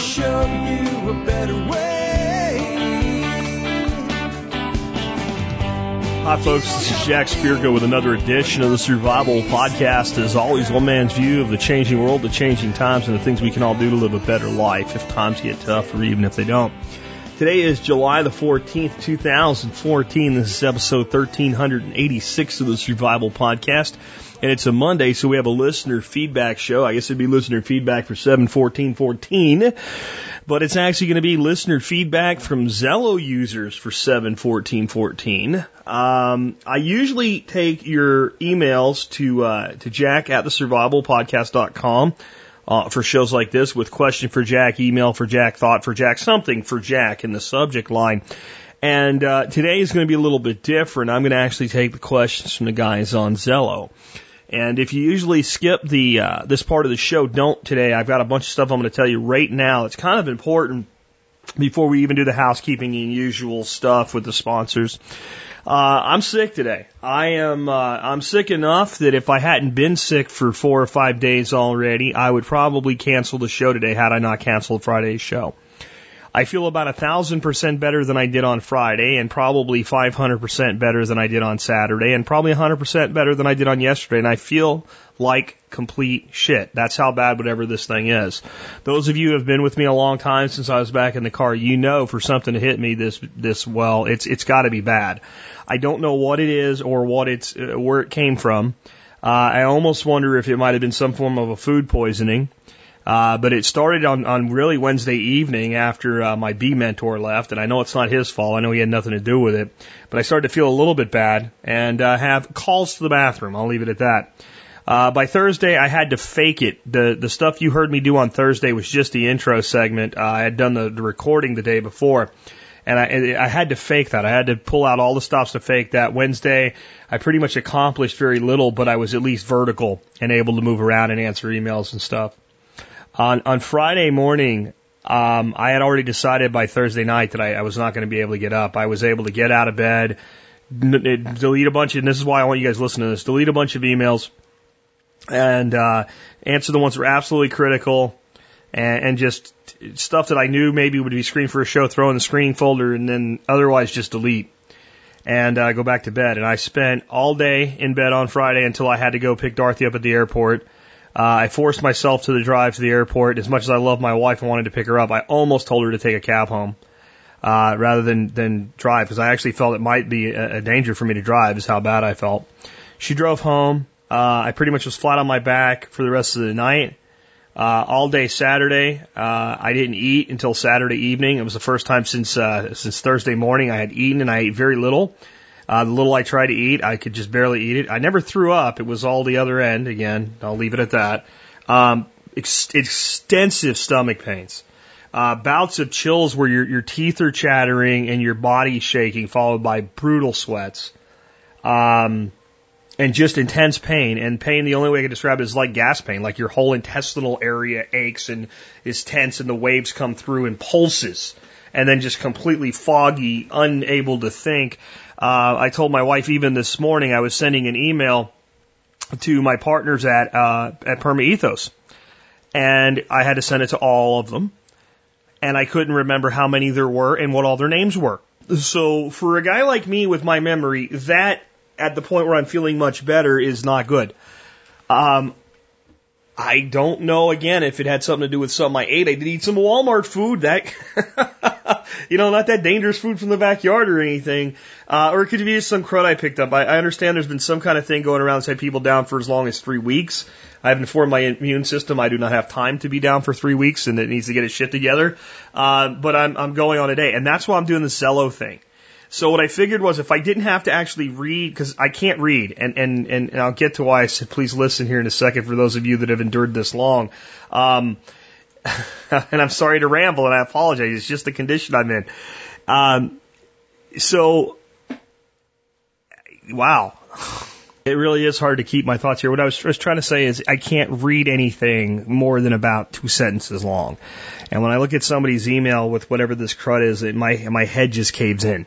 show you a better way. Hi, folks. This is Jack Spirko with another edition of the Survival Podcast. As always, one man's view of the changing world, the changing times, and the things we can all do to live a better life if times get tough or even if they don't. Today is July the 14th, 2014. This is episode 1386 of the Survival Podcast. And it's a Monday, so we have a listener feedback show. I guess it'd be listener feedback for 71414 but it's actually going to be listener feedback from Zello users for 71414. Um, I usually take your emails to uh, to Jack at the survivalpodcast.com uh, for shows like this with question for Jack, email for Jack, thought for Jack, something for Jack in the subject line. And uh, today is going to be a little bit different. I'm going to actually take the questions from the guys on Zello. And if you usually skip the uh, this part of the show, don't today. I've got a bunch of stuff I'm going to tell you right now. It's kind of important before we even do the housekeeping and usual stuff with the sponsors. Uh, I'm sick today. I am. Uh, I'm sick enough that if I hadn't been sick for four or five days already, I would probably cancel the show today had I not canceled Friday's show. I feel about a thousand percent better than I did on Friday and probably 500% better than I did on Saturday and probably 100% better than I did on yesterday. And I feel like complete shit. That's how bad whatever this thing is. Those of you who have been with me a long time since I was back in the car, you know for something to hit me this, this well, it's, it's gotta be bad. I don't know what it is or what it's, uh, where it came from. Uh, I almost wonder if it might have been some form of a food poisoning. Uh, but it started on, on really Wednesday evening after uh, my B mentor left, and I know it's not his fault. I know he had nothing to do with it, but I started to feel a little bit bad and uh, have calls to the bathroom. I'll leave it at that. Uh, by Thursday, I had to fake it. The the stuff you heard me do on Thursday was just the intro segment. Uh, I had done the, the recording the day before, and I I had to fake that. I had to pull out all the stops to fake that. Wednesday, I pretty much accomplished very little, but I was at least vertical and able to move around and answer emails and stuff. On on Friday morning, um, I had already decided by Thursday night that I, I was not going to be able to get up. I was able to get out of bed, delete a bunch of, and this is why I want you guys to listen to this, delete a bunch of emails, and uh, answer the ones that were absolutely critical, and, and just stuff that I knew maybe would be screened for a show, throw in the screening folder, and then otherwise just delete and uh, go back to bed. And I spent all day in bed on Friday until I had to go pick Dorothy up at the airport. Uh, I forced myself to the drive to the airport. As much as I love my wife and wanted to pick her up, I almost told her to take a cab home uh, rather than than drive because I actually felt it might be a, a danger for me to drive. Is how bad I felt. She drove home. Uh, I pretty much was flat on my back for the rest of the night. Uh, all day Saturday, uh, I didn't eat until Saturday evening. It was the first time since uh, since Thursday morning I had eaten, and I ate very little. Uh, the little I tried to eat, I could just barely eat it. I never threw up. It was all the other end. Again, I'll leave it at that. Um, ex- extensive stomach pains. Uh, bouts of chills where your, your teeth are chattering and your body shaking, followed by brutal sweats. Um, and just intense pain. And pain, the only way I can describe it is like gas pain, like your whole intestinal area aches and is tense and the waves come through and pulses. And then just completely foggy, unable to think. Uh, I told my wife even this morning I was sending an email to my partners at uh, at Perma Ethos, and I had to send it to all of them, and I couldn't remember how many there were and what all their names were. So for a guy like me with my memory, that at the point where I'm feeling much better is not good. Um, I don't know again if it had something to do with something I ate. I did eat some Walmart food that, you know, not that dangerous food from the backyard or anything. Uh, or it could be just some crud I picked up. I, I understand there's been some kind of thing going around that's had people down for as long as three weeks. I've informed my immune system I do not have time to be down for three weeks and it needs to get its shit together. Uh, but I'm, I'm going on a day. And that's why I'm doing the Zello thing. So what I figured was if I didn't have to actually read, because I can't read, and, and, and, and I'll get to why I said please listen here in a second for those of you that have endured this long. Um, and I'm sorry to ramble and I apologize. It's just the condition I'm in. Um, so, wow. It really is hard to keep my thoughts here. What I was, was trying to say is I can't read anything more than about two sentences long. And when I look at somebody's email with whatever this crud is, it, my, my head just caves in.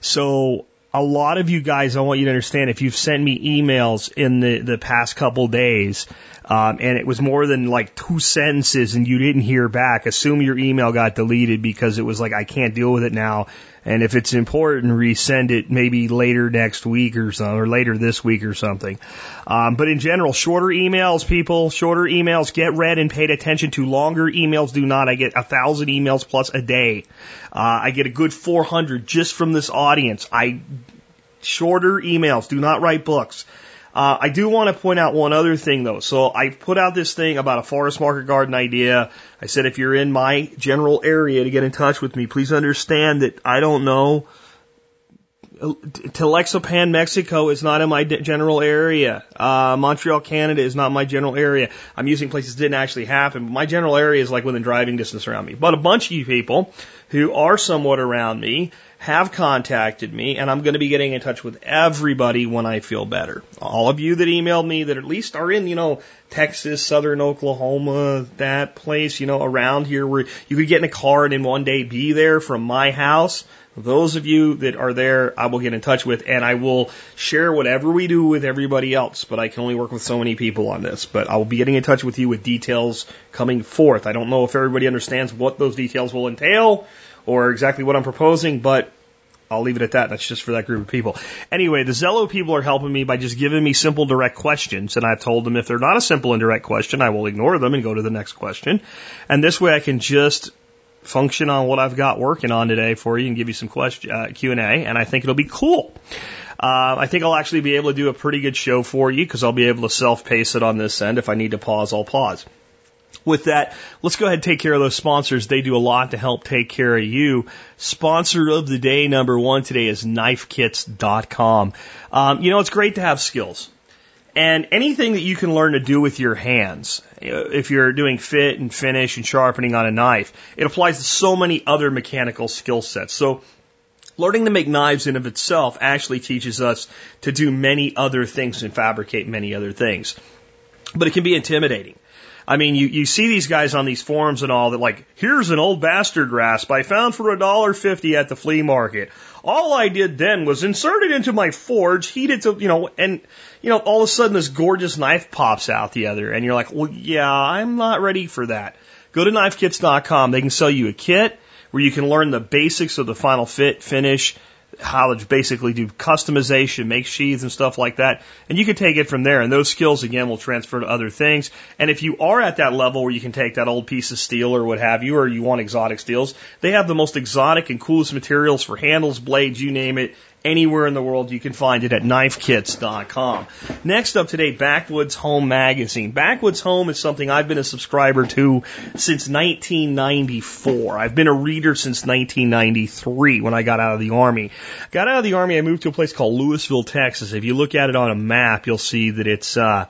So a lot of you guys, I want you to understand if you've sent me emails in the, the past couple days, um, and it was more than like two sentences and you didn't hear back, assume your email got deleted because it was like, I can't deal with it now. And if it's important, resend it maybe later next week or so, or later this week or something. Um, but in general, shorter emails, people, shorter emails get read and paid attention to. Longer emails do not. I get a thousand emails plus a day. Uh, I get a good 400 just from this audience. I shorter emails. Do not write books. Uh, I do want to point out one other thing though. So I put out this thing about a forest market garden idea. I said if you're in my general area to get in touch with me, please understand that I don't know. Telexopan, Mexico is not in my general area. Uh, Montreal, Canada is not my general area. I'm using places that didn't actually happen. My general area is like within driving distance around me. But a bunch of you people who are somewhat around me have contacted me, and I'm going to be getting in touch with everybody when I feel better. All of you that emailed me that at least are in, you know, Texas, southern Oklahoma, that place, you know, around here where you could get in a car and in one day be there from my house. Those of you that are there, I will get in touch with and I will share whatever we do with everybody else, but I can only work with so many people on this. But I will be getting in touch with you with details coming forth. I don't know if everybody understands what those details will entail or exactly what I'm proposing, but I'll leave it at that. That's just for that group of people. Anyway, the Zello people are helping me by just giving me simple, direct questions. And I've told them if they're not a simple and direct question, I will ignore them and go to the next question. And this way I can just function on what I've got working on today for you and give you some question, uh, Q&A. And I think it'll be cool. Uh, I think I'll actually be able to do a pretty good show for you because I'll be able to self-pace it on this end. If I need to pause, I'll pause with that, let's go ahead and take care of those sponsors. They do a lot to help take care of you. Sponsor of the day number one today is knifekits.com. Um, you know, it's great to have skills. And anything that you can learn to do with your hands, if you're doing fit and finish and sharpening on a knife, it applies to so many other mechanical skill sets. So learning to make knives in of itself actually teaches us to do many other things and fabricate many other things. But it can be intimidating. I mean, you, you see these guys on these forums and all that like, here's an old bastard rasp I found for a dollar fifty at the flea market. All I did then was insert it into my forge, heat it to, you know, and, you know, all of a sudden this gorgeous knife pops out the other and you're like, well, yeah, I'm not ready for that. Go to knifekits.com. They can sell you a kit where you can learn the basics of the final fit, finish, to basically do customization, make sheaths and stuff like that. And you can take it from there. And those skills again will transfer to other things. And if you are at that level where you can take that old piece of steel or what have you, or you want exotic steels, they have the most exotic and coolest materials for handles, blades, you name it, anywhere in the world. You can find it at knifekits.com. Next up today, Backwoods Home Magazine. Backwoods Home is something I've been a subscriber to since 1994. I've been a reader since 1993 when I got out of the Army. Got out of the Army, I moved to a place called Lewisville, Texas. If you look at it on a map, you'll see that it's, uh,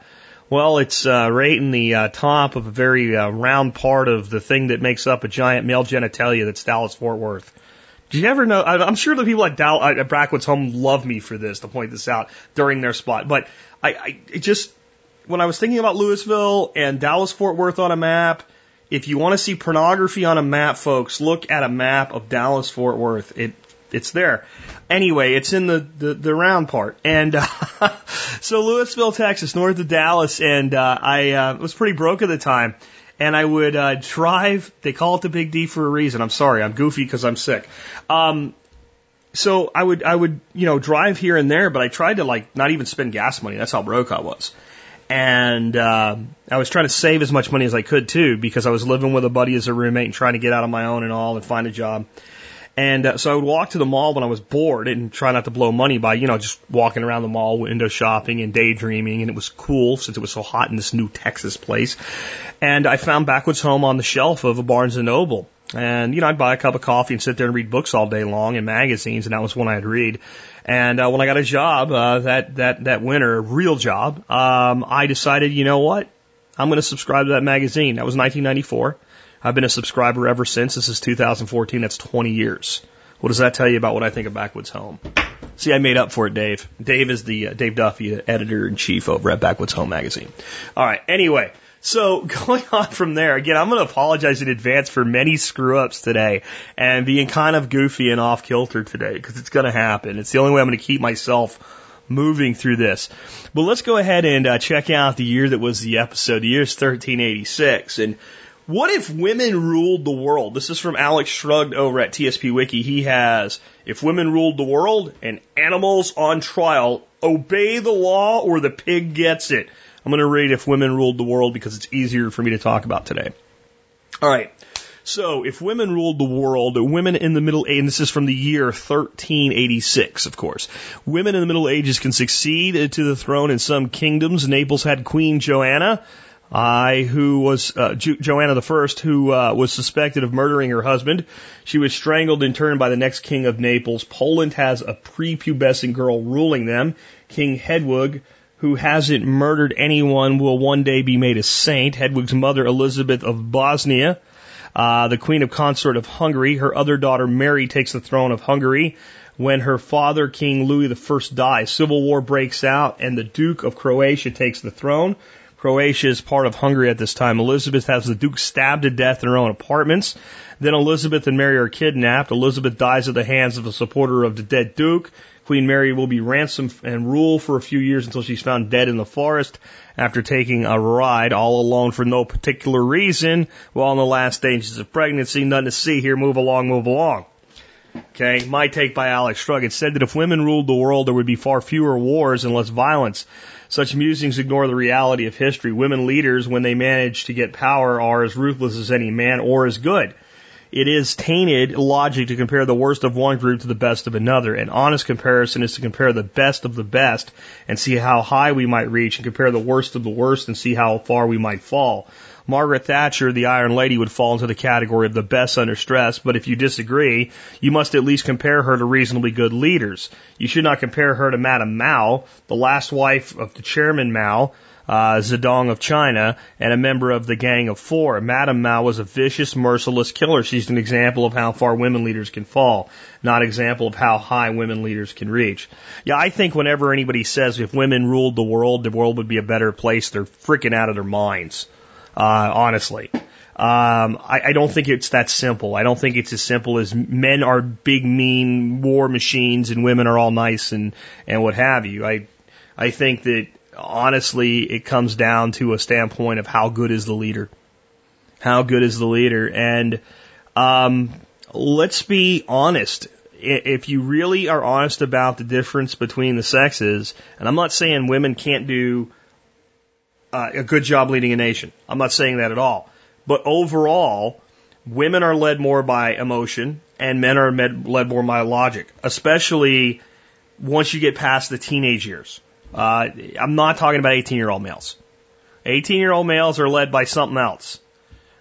well, it's uh, right in the uh, top of a very uh, round part of the thing that makes up a giant male genitalia that's Dallas Fort Worth. Do you ever know? I'm sure the people at, Dow, at Backwoods Home love me for this to point this out during their spot. But I, I it just when I was thinking about Lewisville and Dallas Fort Worth on a map, if you want to see pornography on a map, folks, look at a map of Dallas Fort Worth. It it's there. Anyway, it's in the the, the round part, and uh, so Lewisville, Texas, north of Dallas, and uh, I uh, was pretty broke at the time and I would uh, drive. They call it the Big D for a reason. I'm sorry, I'm goofy because I'm sick. Um, so I would I would you know drive here and there, but I tried to like not even spend gas money. That's how broke I was. And uh, I was trying to save as much money as I could too, because I was living with a buddy as a roommate and trying to get out on my own and all and find a job. And uh, so I would walk to the mall when I was bored and try not to blow money by, you know, just walking around the mall, window shopping and daydreaming. And it was cool since it was so hot in this new Texas place. And I found Backwoods Home on the shelf of a Barnes and Noble. And, you know, I'd buy a cup of coffee and sit there and read books all day long and magazines. And that was when I'd read. And uh, when I got a job uh, that, that, that winter, a real job, um, I decided, you know what? I'm going to subscribe to that magazine. That was 1994. I've been a subscriber ever since. This is 2014. That's 20 years. What does that tell you about what I think of Backwoods Home? See, I made up for it, Dave. Dave is the uh, Dave Duffy, editor in chief over at Backwoods Home magazine. All right. Anyway, So going on from there, again, I'm going to apologize in advance for many screw ups today and being kind of goofy and off kilter today because it's going to happen. It's the only way I'm going to keep myself moving through this. But let's go ahead and uh, check out the year that was the episode. The year is 1386. And what if women ruled the world? This is from Alex Shrugged over at TSP Wiki. He has, if women ruled the world and animals on trial, obey the law or the pig gets it. I'm going to read if women ruled the world because it's easier for me to talk about today. All right. So, if women ruled the world, women in the Middle Ages, and this is from the year 1386, of course, women in the Middle Ages can succeed to the throne in some kingdoms. Naples had Queen Joanna, I, who was uh, jo- Joanna the First, who uh, was suspected of murdering her husband. She was strangled in turn by the next king of Naples. Poland has a prepubescent girl ruling them. King Hedwig, who hasn't murdered anyone, will one day be made a saint. Hedwig's mother, Elizabeth of Bosnia, uh, the Queen of Consort of Hungary. Her other daughter, Mary, takes the throne of Hungary. When her father, King Louis I, dies, civil war breaks out, and the Duke of Croatia takes the throne. Croatia is part of Hungary at this time. Elizabeth has the Duke stabbed to death in her own apartments. Then Elizabeth and Mary are kidnapped. Elizabeth dies at the hands of a supporter of the dead Duke. Queen Mary will be ransomed and rule for a few years until she's found dead in the forest after taking a ride all alone for no particular reason while in the last stages of pregnancy. Nothing to see here. Move along, move along. Okay, my take by Alex Shrugged. It said that if women ruled the world, there would be far fewer wars and less violence. Such musings ignore the reality of history. Women leaders, when they manage to get power, are as ruthless as any man or as good. It is tainted logic to compare the worst of one group to the best of another. An honest comparison is to compare the best of the best and see how high we might reach and compare the worst of the worst and see how far we might fall. Margaret Thatcher, the Iron Lady, would fall into the category of the best under stress, but if you disagree, you must at least compare her to reasonably good leaders. You should not compare her to Madame Mao, the last wife of the chairman Mao, uh, Zedong of China, and a member of the Gang of Four. Madame Mao was a vicious, merciless killer. She's an example of how far women leaders can fall, not an example of how high women leaders can reach. Yeah, I think whenever anybody says if women ruled the world, the world would be a better place, they're freaking out of their minds uh, honestly. Um, I, I don't think it's that simple. I don't think it's as simple as men are big, mean war machines and women are all nice and, and what have you. I, I think that honestly it comes down to a standpoint of how good is the leader. How good is the leader? And, um, let's be honest. If you really are honest about the difference between the sexes, and I'm not saying women can't do uh, a good job leading a nation. I'm not saying that at all. But overall, women are led more by emotion and men are led more by logic, especially once you get past the teenage years. Uh, I'm not talking about 18 year old males. 18 year old males are led by something else.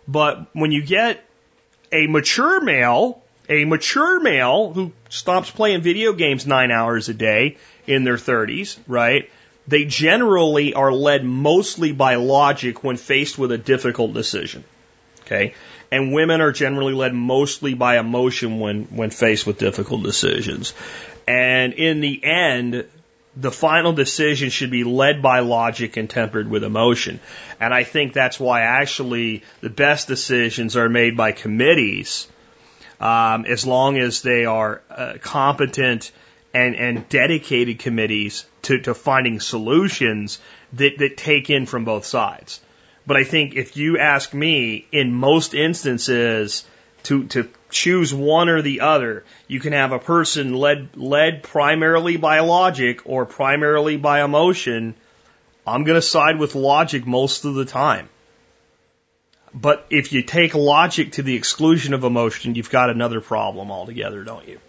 But when you get a mature male, a mature male who stops playing video games nine hours a day in their 30s, right? They generally are led mostly by logic when faced with a difficult decision. Okay? And women are generally led mostly by emotion when, when faced with difficult decisions. And in the end, the final decision should be led by logic and tempered with emotion. And I think that's why actually the best decisions are made by committees, um, as long as they are uh, competent and, and dedicated committees to, to finding solutions that, that take in from both sides. But I think if you ask me, in most instances, to, to choose one or the other, you can have a person led, led primarily by logic or primarily by emotion. I'm going to side with logic most of the time. But if you take logic to the exclusion of emotion, you've got another problem altogether, don't you?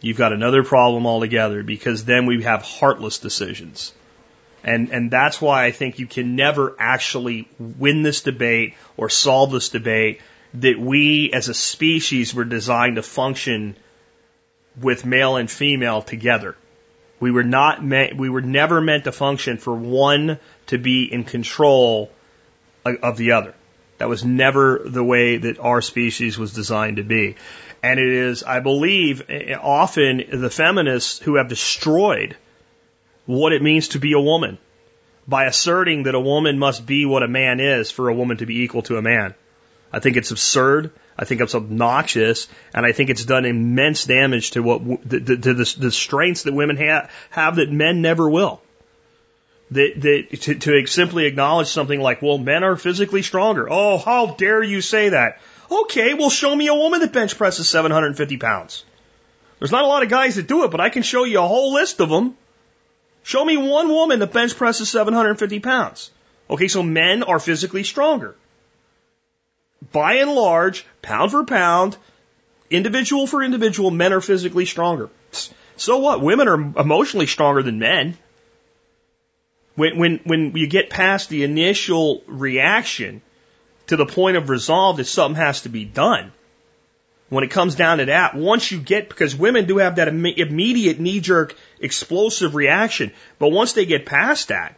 You've got another problem altogether because then we have heartless decisions. And, and that's why I think you can never actually win this debate or solve this debate that we as a species were designed to function with male and female together. We were not meant, we were never meant to function for one to be in control of the other. That was never the way that our species was designed to be. And it is, I believe, eh, eh, often the feminists who have destroyed what it means to be a woman by asserting that a woman must be what a man is for a woman to be equal to a man. I think it's absurd. I think it's obnoxious, and I think it's done immense damage to what to the, strengths that women ha- have that men never will. That, that to, to simply acknowledge something like, well, men are physically stronger. Oh, how dare you say that? Okay, well, show me a woman that bench presses 750 pounds. There's not a lot of guys that do it, but I can show you a whole list of them. Show me one woman that bench presses 750 pounds. Okay, so men are physically stronger. By and large, pound for pound, individual for individual, men are physically stronger. So what? Women are emotionally stronger than men. When, when, when you get past the initial reaction to the point of resolve that something has to be done, when it comes down to that, once you get, because women do have that Im- immediate knee jerk explosive reaction, but once they get past that,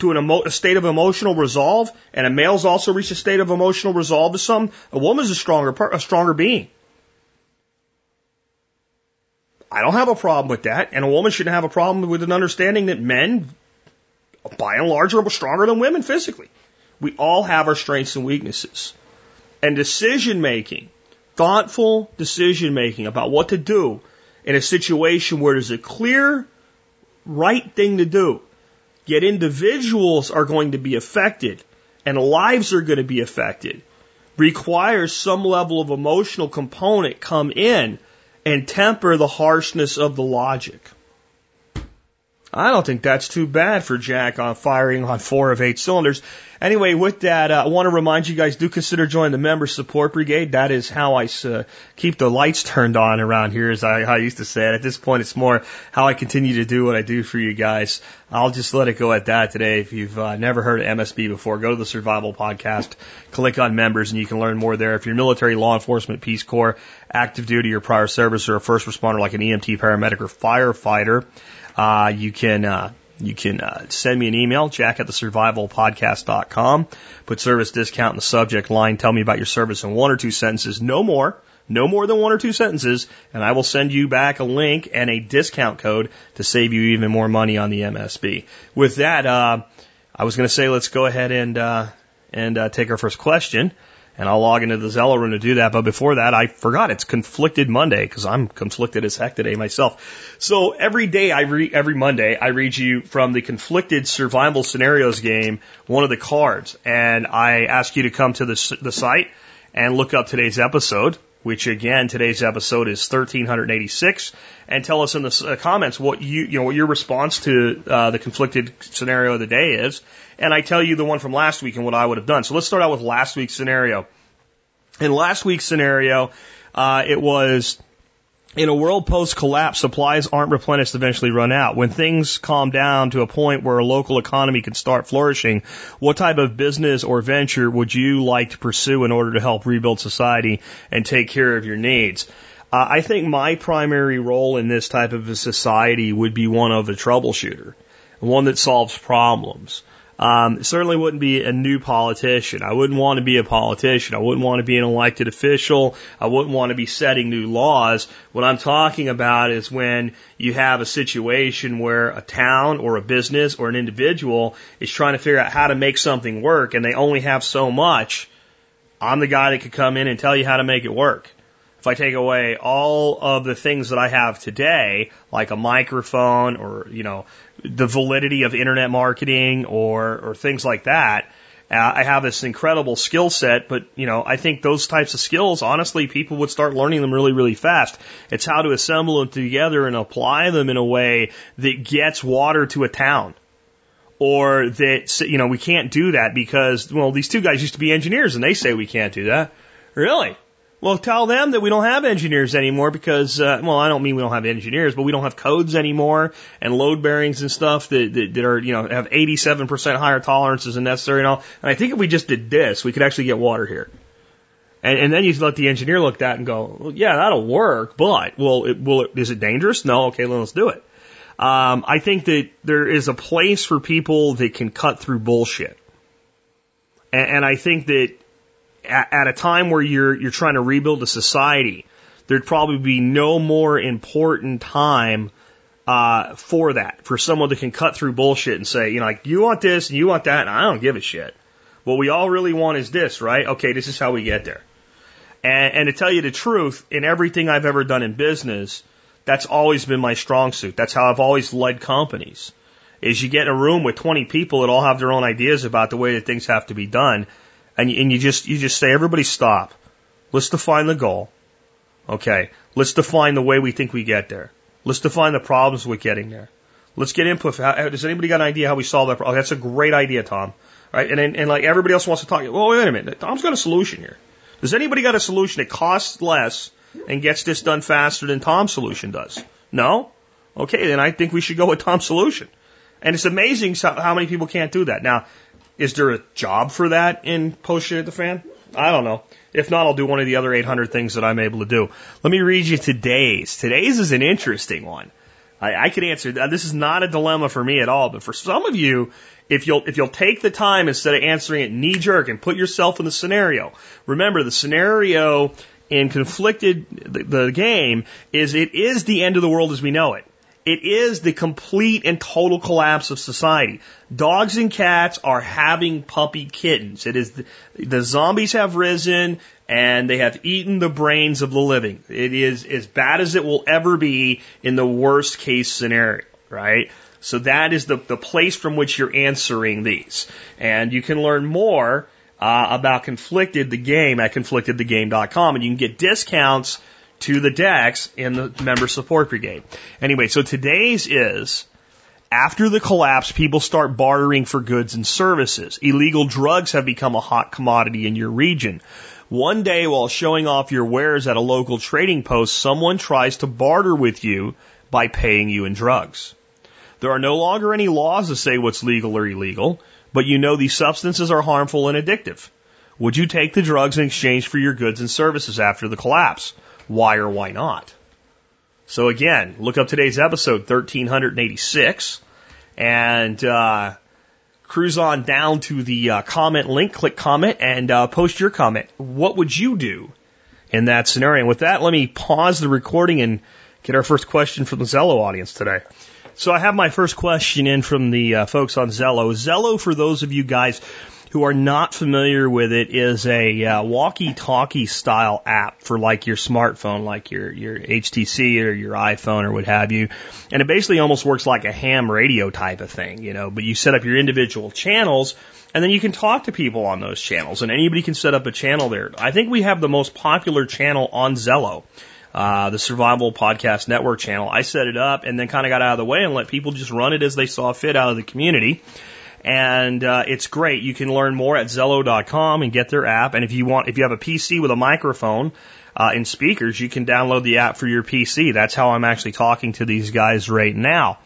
to a state of emotional resolve, and a male's also reached a state of emotional resolve to some, a woman's a stronger, a stronger being. I don't have a problem with that, and a woman shouldn't have a problem with an understanding that men, by and large, are stronger than women physically. We all have our strengths and weaknesses. And decision making thoughtful decision making about what to do in a situation where there's a clear, right thing to do. Yet individuals are going to be affected and lives are going to be affected. Requires some level of emotional component come in and temper the harshness of the logic. I don't think that's too bad for Jack on firing on four of eight cylinders. Anyway, with that, uh, I want to remind you guys do consider joining the member support brigade. That is how I uh, keep the lights turned on around here, as I, I used to say. At this point, it's more how I continue to do what I do for you guys. I'll just let it go at that today. If you've uh, never heard of MSB before, go to the Survival Podcast, click on members, and you can learn more there. If you're military, law enforcement, Peace Corps, active duty, or prior service, or a first responder like an EMT, paramedic, or firefighter, uh, you can, uh, you can uh, send me an email, jack at the survivalpodcast.com. Put service discount in the subject line. Tell me about your service in one or two sentences. No more. No more than one or two sentences. And I will send you back a link and a discount code to save you even more money on the MSB. With that, uh, I was going to say let's go ahead and, uh, and uh, take our first question and I'll log into the Zello room to do that. But before that, I forgot it's conflicted Monday because I'm conflicted as heck today myself. So every day I read, every Monday, I read you from the conflicted survival scenarios game, one of the cards, and I ask you to come to the, the site and look up today's episode, which again, today's episode is 1386, and tell us in the uh, comments what you, you know, what your response to uh, the conflicted scenario of the day is and I tell you the one from last week and what I would have done. So let's start out with last week's scenario. In last week's scenario, uh, it was in a world post collapse, supplies aren't replenished, eventually run out. When things calm down to a point where a local economy can start flourishing, what type of business or venture would you like to pursue in order to help rebuild society and take care of your needs? Uh, I think my primary role in this type of a society would be one of a troubleshooter, one that solves problems. Um, certainly wouldn't be a new politician. I wouldn't want to be a politician. I wouldn't want to be an elected official. I wouldn't want to be setting new laws. What I'm talking about is when you have a situation where a town or a business or an individual is trying to figure out how to make something work and they only have so much. I'm the guy that could come in and tell you how to make it work. If I take away all of the things that I have today, like a microphone or, you know, the validity of internet marketing or, or things like that. Uh, I have this incredible skill set, but you know, I think those types of skills, honestly, people would start learning them really, really fast. It's how to assemble them together and apply them in a way that gets water to a town. Or that, you know, we can't do that because, well, these two guys used to be engineers and they say we can't do that. Really? Well, tell them that we don't have engineers anymore because, uh, well, I don't mean we don't have engineers, but we don't have codes anymore and load bearings and stuff that, that, that are, you know, have 87% higher tolerances than necessary and all. And I think if we just did this, we could actually get water here. And, and then you let the engineer look at that and go, well, yeah, that'll work, but, well, it, will it, is it dangerous? No, okay, let's do it. Um, I think that there is a place for people that can cut through bullshit. And, and I think that at, at a time where you're you're trying to rebuild a society, there'd probably be no more important time uh, for that, for someone that can cut through bullshit and say, you know, like, you want this and you want that, and I don't give a shit. What we all really want is this, right? Okay, this is how we get there. And, and to tell you the truth, in everything I've ever done in business, that's always been my strong suit. That's how I've always led companies. Is you get in a room with 20 people that all have their own ideas about the way that things have to be done, and you, and you just you just say, everybody stop. Let's define the goal. Okay, let's define the way we think we get there. Let's define the problems with getting there. Let's get input. How, does anybody got an idea how we solve that problem? Oh, that's a great idea, Tom. Right? And, and, and like everybody else wants to talk. Well, wait a minute. Tom's got a solution here. Does anybody got a solution that costs less and gets this done faster than Tom's solution does? No? Okay, then I think we should go with Tom's solution. And it's amazing how many people can't do that. Now, is there a job for that in post shit at the fan? I don't know. If not, I'll do one of the other 800 things that I'm able to do. Let me read you today's. Today's is an interesting one. I, I could answer. That this is not a dilemma for me at all, but for some of you, if you'll if you'll take the time instead of answering it knee jerk and put yourself in the scenario. Remember, the scenario in conflicted the, the game is it is the end of the world as we know it. It is the complete and total collapse of society. Dogs and cats are having puppy kittens. It is the, the, zombies have risen and they have eaten the brains of the living. It is as bad as it will ever be in the worst case scenario, right? So that is the, the place from which you're answering these. And you can learn more uh, about Conflicted the Game at conflictedthegame.com and you can get discounts to the decks in the member support brigade. Anyway, so today's is after the collapse, people start bartering for goods and services. Illegal drugs have become a hot commodity in your region. One day while showing off your wares at a local trading post, someone tries to barter with you by paying you in drugs. There are no longer any laws to say what's legal or illegal, but you know these substances are harmful and addictive. Would you take the drugs in exchange for your goods and services after the collapse? Why or why not. So again, look up today's episode 1386 and uh, cruise on down to the uh, comment link, click comment, and uh, post your comment. What would you do in that scenario? And with that, let me pause the recording and get our first question from the Zello audience today. So I have my first question in from the uh, folks on Zello. Zello, for those of you guys who are not familiar with it, is a uh, walkie-talkie style app for like your smartphone, like your your HTC or your iPhone or what have you. And it basically almost works like a ham radio type of thing, you know. But you set up your individual channels, and then you can talk to people on those channels, and anybody can set up a channel there. I think we have the most popular channel on Zello. Uh, the Survival Podcast Network channel. I set it up and then kind of got out of the way and let people just run it as they saw fit out of the community and uh, it's great. You can learn more at Zello.com and get their app. And if you want, if you have a PC with a microphone uh, and speakers, you can download the app for your PC. That's how I'm actually talking to these guys right now.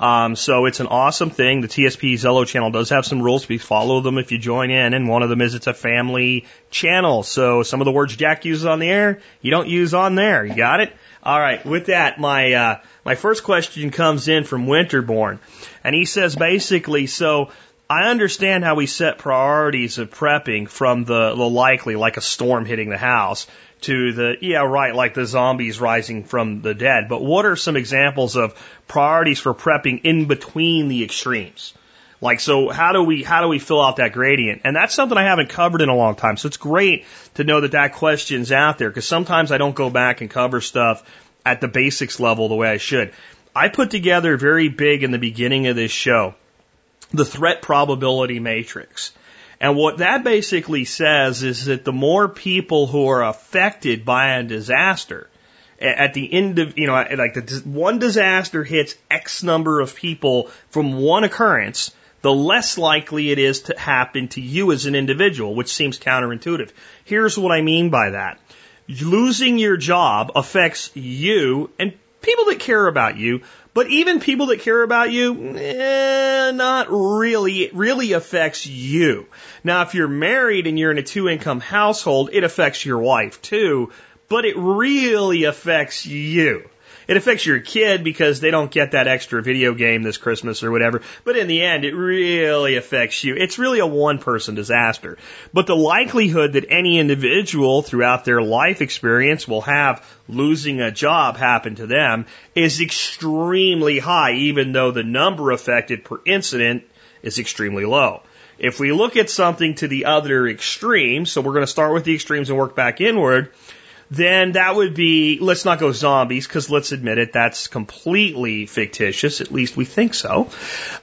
Um, so it's an awesome thing. The TSP Zello channel does have some rules. Please follow them if you join in. And one of them is it's a family channel. So some of the words Jack uses on the air, you don't use on there. You got it? All right. With that, my uh, my first question comes in from Winterborn, and he says basically, so I understand how we set priorities of prepping from the, the likely, like a storm hitting the house, to the yeah right, like the zombies rising from the dead. But what are some examples of priorities for prepping in between the extremes? Like, so how do we, how do we fill out that gradient? And that's something I haven't covered in a long time. So it's great to know that that question's out there because sometimes I don't go back and cover stuff at the basics level the way I should. I put together very big in the beginning of this show the threat probability matrix. And what that basically says is that the more people who are affected by a disaster, at the end of, you know, like the one disaster hits X number of people from one occurrence, the less likely it is to happen to you as an individual, which seems counterintuitive. Here's what I mean by that. Losing your job affects you and people that care about you, but even people that care about you, eh, not really. It really affects you. Now, if you're married and you're in a two income household, it affects your wife too, but it really affects you. It affects your kid because they don't get that extra video game this Christmas or whatever. But in the end, it really affects you. It's really a one person disaster. But the likelihood that any individual throughout their life experience will have losing a job happen to them is extremely high, even though the number affected per incident is extremely low. If we look at something to the other extreme, so we're going to start with the extremes and work back inward, then that would be, let's not go zombies, because let's admit it, that's completely fictitious. At least we think so.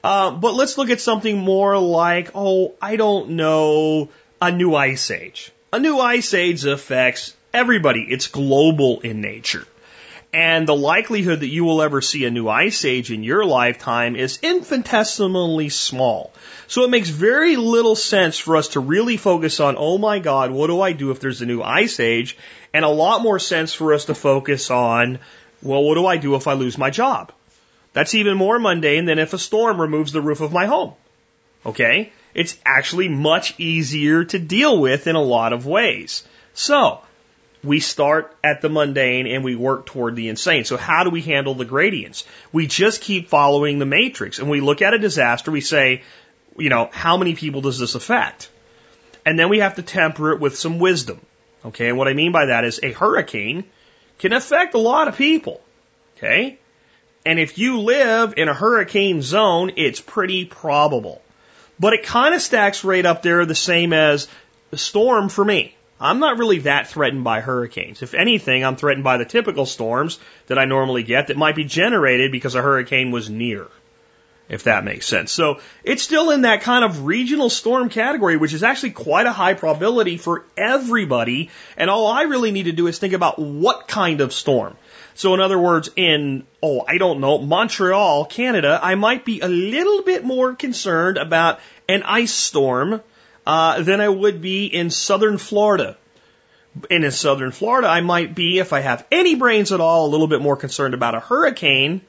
Uh, but let's look at something more like, oh, I don't know, a new ice age. A new ice age affects everybody. It's global in nature. And the likelihood that you will ever see a new ice age in your lifetime is infinitesimally small. So it makes very little sense for us to really focus on, oh my God, what do I do if there's a new ice age? And a lot more sense for us to focus on, well, what do I do if I lose my job? That's even more mundane than if a storm removes the roof of my home. Okay? It's actually much easier to deal with in a lot of ways. So, we start at the mundane and we work toward the insane. So how do we handle the gradients? We just keep following the matrix and we look at a disaster, we say, you know, how many people does this affect? And then we have to temper it with some wisdom. Okay, and what I mean by that is a hurricane can affect a lot of people. Okay? And if you live in a hurricane zone, it's pretty probable. But it kind of stacks right up there the same as the storm for me. I'm not really that threatened by hurricanes. If anything, I'm threatened by the typical storms that I normally get that might be generated because a hurricane was near. If that makes sense. So it's still in that kind of regional storm category, which is actually quite a high probability for everybody. And all I really need to do is think about what kind of storm. So in other words, in, oh, I don't know, Montreal, Canada, I might be a little bit more concerned about an ice storm uh, than I would be in southern Florida. And in southern Florida, I might be, if I have any brains at all, a little bit more concerned about a hurricane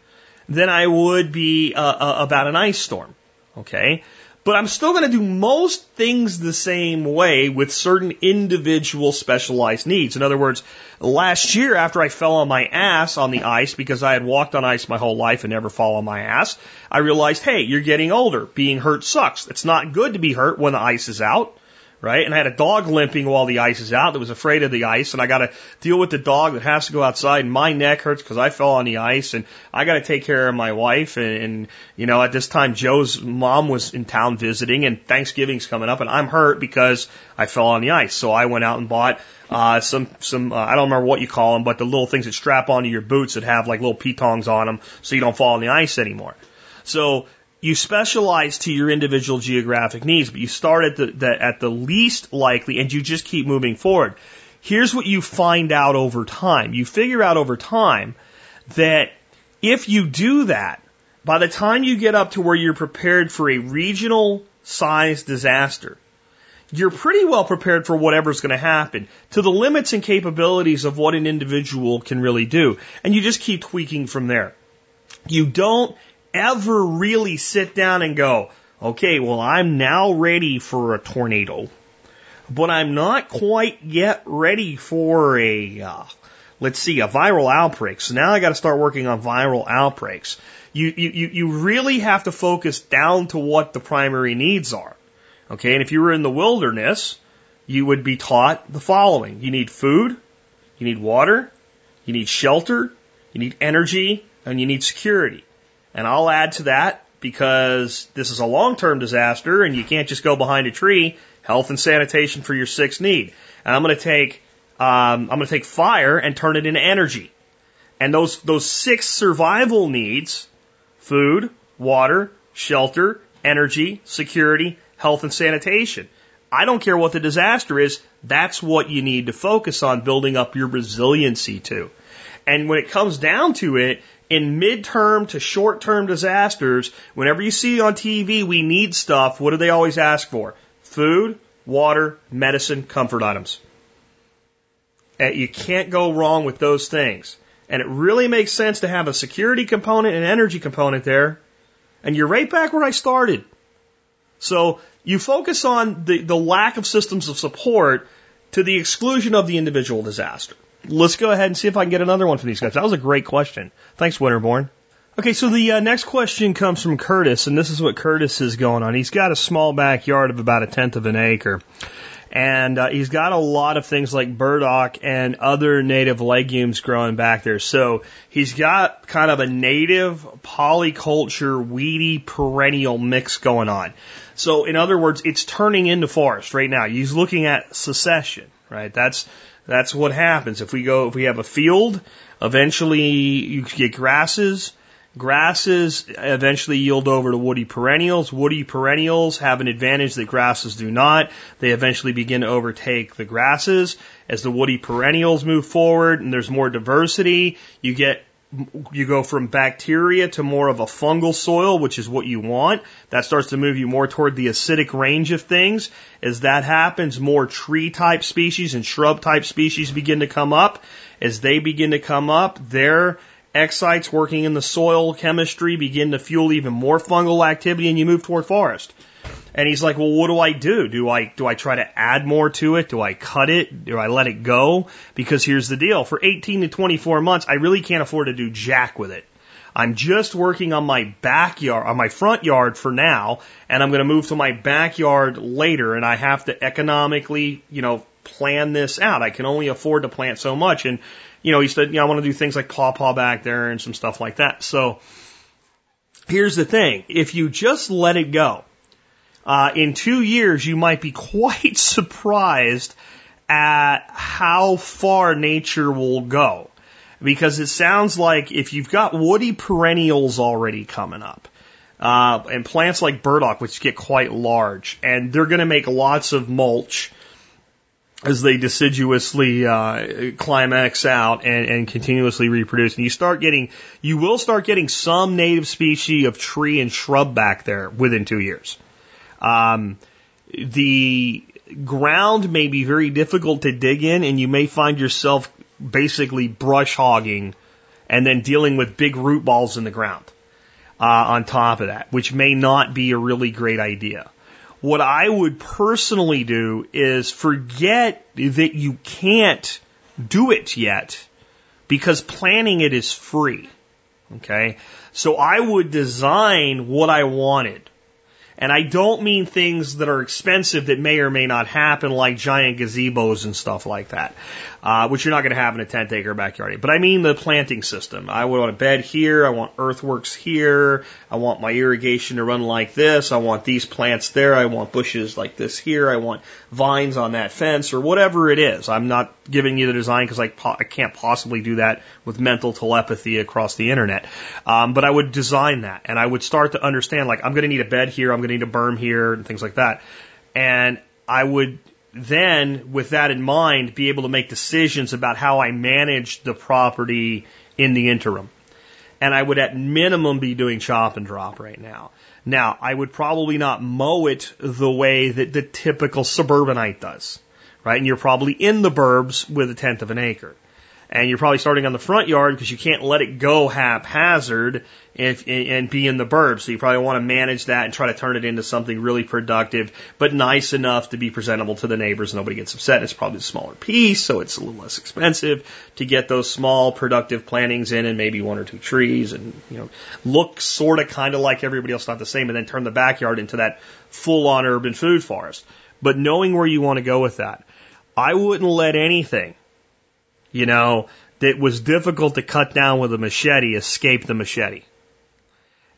than I would be uh, uh, about an ice storm. Okay? But I'm still going to do most things the same way with certain individual specialized needs. In other words, last year after I fell on my ass on the ice because I had walked on ice my whole life and never fall on my ass, I realized, hey, you're getting older. Being hurt sucks. It's not good to be hurt when the ice is out right? And I had a dog limping while the ice is out that was afraid of the ice, and I got to deal with the dog that has to go outside, and my neck hurts because I fell on the ice, and I got to take care of my wife, and, and you know, at this time Joe's mom was in town visiting, and Thanksgiving's coming up, and I'm hurt because I fell on the ice, so I went out and bought uh, some some uh, I don't remember what you call them, but the little things that strap onto your boots that have like little pitons on them, so you don't fall on the ice anymore. So you specialize to your individual geographic needs, but you start at the, the, at the least likely and you just keep moving forward. Here's what you find out over time. You figure out over time that if you do that, by the time you get up to where you're prepared for a regional size disaster, you're pretty well prepared for whatever's going to happen to the limits and capabilities of what an individual can really do. And you just keep tweaking from there. You don't ever really sit down and go, okay, well, I'm now ready for a tornado, but I'm not quite yet ready for a, uh, let's see, a viral outbreak. So now I got to start working on viral outbreaks. You, you, you really have to focus down to what the primary needs are. Okay. And if you were in the wilderness, you would be taught the following. You need food, you need water, you need shelter, you need energy, and you need security. And I'll add to that because this is a long term disaster and you can't just go behind a tree, health and sanitation for your sixth need. And I'm going to take, um, I'm going to take fire and turn it into energy. And those, those six survival needs, food, water, shelter, energy, security, health and sanitation. I don't care what the disaster is. That's what you need to focus on building up your resiliency to. And when it comes down to it, in midterm to short term disasters, whenever you see on TV we need stuff, what do they always ask for? Food, water, medicine, comfort items. And you can't go wrong with those things. And it really makes sense to have a security component and energy component there. And you're right back where I started. So you focus on the, the lack of systems of support to the exclusion of the individual disaster. Let's go ahead and see if I can get another one for these guys. That was a great question. Thanks, Winterborn. Okay, so the uh, next question comes from Curtis, and this is what Curtis is going on. He's got a small backyard of about a tenth of an acre, and uh, he's got a lot of things like burdock and other native legumes growing back there. So he's got kind of a native polyculture weedy perennial mix going on. So in other words, it's turning into forest right now. He's looking at succession, right? That's that's what happens if we go if we have a field. Eventually, you get grasses Grasses eventually yield over to woody perennials. Woody perennials have an advantage that grasses do not. They eventually begin to overtake the grasses. As the woody perennials move forward and there's more diversity, you get you go from bacteria to more of a fungal soil, which is what you want. That starts to move you more toward the acidic range of things. As that happens, more tree type species and shrub type species begin to come up. As they begin to come up, they're Excites working in the soil chemistry begin to fuel even more fungal activity and you move toward forest. And he's like, well, what do I do? Do I, do I try to add more to it? Do I cut it? Do I let it go? Because here's the deal. For 18 to 24 months, I really can't afford to do jack with it. I'm just working on my backyard, on my front yard for now, and I'm going to move to my backyard later, and I have to economically, you know, plan this out. I can only afford to plant so much, and you know, he said, you know, I want to do things like pawpaw back there and some stuff like that. So here's the thing. If you just let it go, uh, in two years, you might be quite surprised at how far nature will go. Because it sounds like if you've got woody perennials already coming up, uh, and plants like burdock, which get quite large, and they're going to make lots of mulch, as they deciduously uh, climax out and, and continuously reproduce. And you start getting, you will start getting some native species of tree and shrub back there within two years. Um, the ground may be very difficult to dig in, and you may find yourself basically brush hogging and then dealing with big root balls in the ground uh, on top of that, which may not be a really great idea. What I would personally do is forget that you can't do it yet because planning it is free. Okay. So I would design what I wanted. And I don't mean things that are expensive that may or may not happen, like giant gazebos and stuff like that, uh, which you're not going to have in a 10 acre backyard. But I mean the planting system. I want a bed here. I want earthworks here. I want my irrigation to run like this. I want these plants there. I want bushes like this here. I want vines on that fence or whatever it is. I'm not giving you the design because I, po- I can't possibly do that with mental telepathy across the internet. Um, but I would design that and I would start to understand like I'm going to need a bed here. I'm going to need a berm here and things like that. And I would then, with that in mind, be able to make decisions about how I manage the property in the interim. And I would at minimum be doing chop and drop right now. Now, I would probably not mow it the way that the typical suburbanite does, right? And you're probably in the burbs with a tenth of an acre and you're probably starting on the front yard because you can't let it go haphazard if, and be in the burbs. So you probably want to manage that and try to turn it into something really productive, but nice enough to be presentable to the neighbors. Nobody gets upset. It's probably a smaller piece, so it's a little less expensive to get those small productive plantings in and maybe one or two trees and, you know, look sort of kind of like everybody else, not the same, and then turn the backyard into that full on urban food forest. But knowing where you want to go with that, I wouldn't let anything you know, that was difficult to cut down with a machete escape the machete.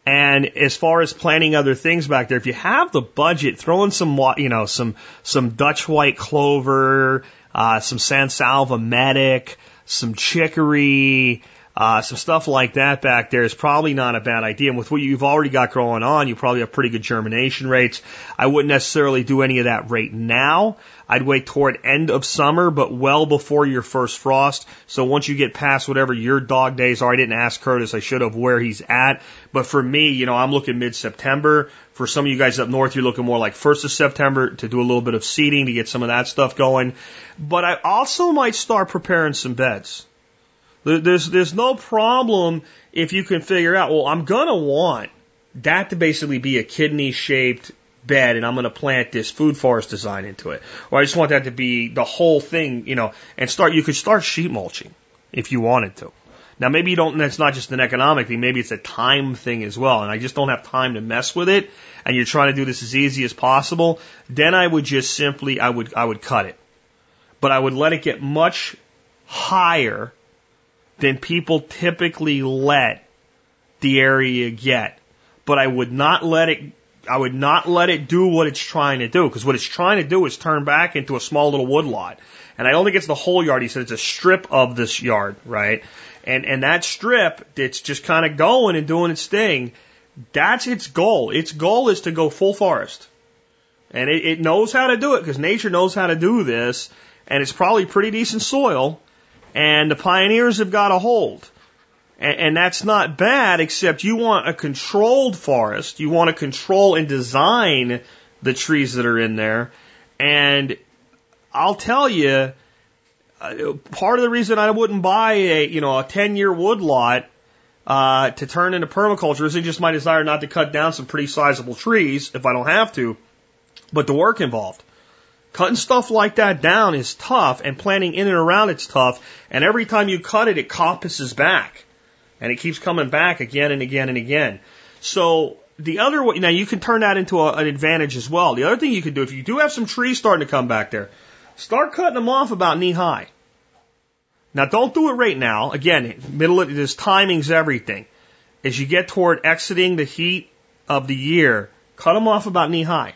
And as far as planting other things back there, if you have the budget, throw in some, you know, some, some Dutch white clover, uh, some San Salva medic, some chicory, uh, some stuff like that back there is probably not a bad idea. And with what you've already got growing on, you probably have pretty good germination rates. I wouldn't necessarily do any of that right now. I'd wait toward end of summer, but well before your first frost. So once you get past whatever your dog days are, I didn't ask Curtis, I should have where he's at. But for me, you know, I'm looking mid-September. For some of you guys up north, you're looking more like first of September to do a little bit of seeding to get some of that stuff going. But I also might start preparing some beds. There's, there's no problem if you can figure out, well, I'm to want that to basically be a kidney shaped bed and I'm going to plant this food forest design into it. Or I just want that to be the whole thing, you know, and start, you could start sheet mulching if you wanted to. Now maybe you don't, that's not just an economic thing, maybe it's a time thing as well. And I just don't have time to mess with it. And you're trying to do this as easy as possible. Then I would just simply, I would, I would cut it. But I would let it get much higher than people typically let the area get. But I would not let it I would not let it do what it's trying to do because what it's trying to do is turn back into a small little wood lot. And I don't think it's the whole yard. He said it's a strip of this yard, right? And and that strip it's just kind of going and doing its thing. That's its goal. Its goal is to go full forest. And it, it knows how to do it because nature knows how to do this. And it's probably pretty decent soil. And the pioneers have got a hold. And, and that's not bad, except you want a controlled forest. You want to control and design the trees that are in there. And I'll tell you, uh, part of the reason I wouldn't buy a, you know, a 10 year wood lot, uh, to turn into permaculture is just my desire not to cut down some pretty sizable trees if I don't have to, but the work involved. Cutting stuff like that down is tough and planting in and around it's tough. And every time you cut it, it coppices back. And it keeps coming back again and again and again. So the other way, now you can turn that into a, an advantage as well. The other thing you can do, if you do have some trees starting to come back there, start cutting them off about knee high. Now don't do it right now. Again, middle of this timing's everything. As you get toward exiting the heat of the year, cut them off about knee high.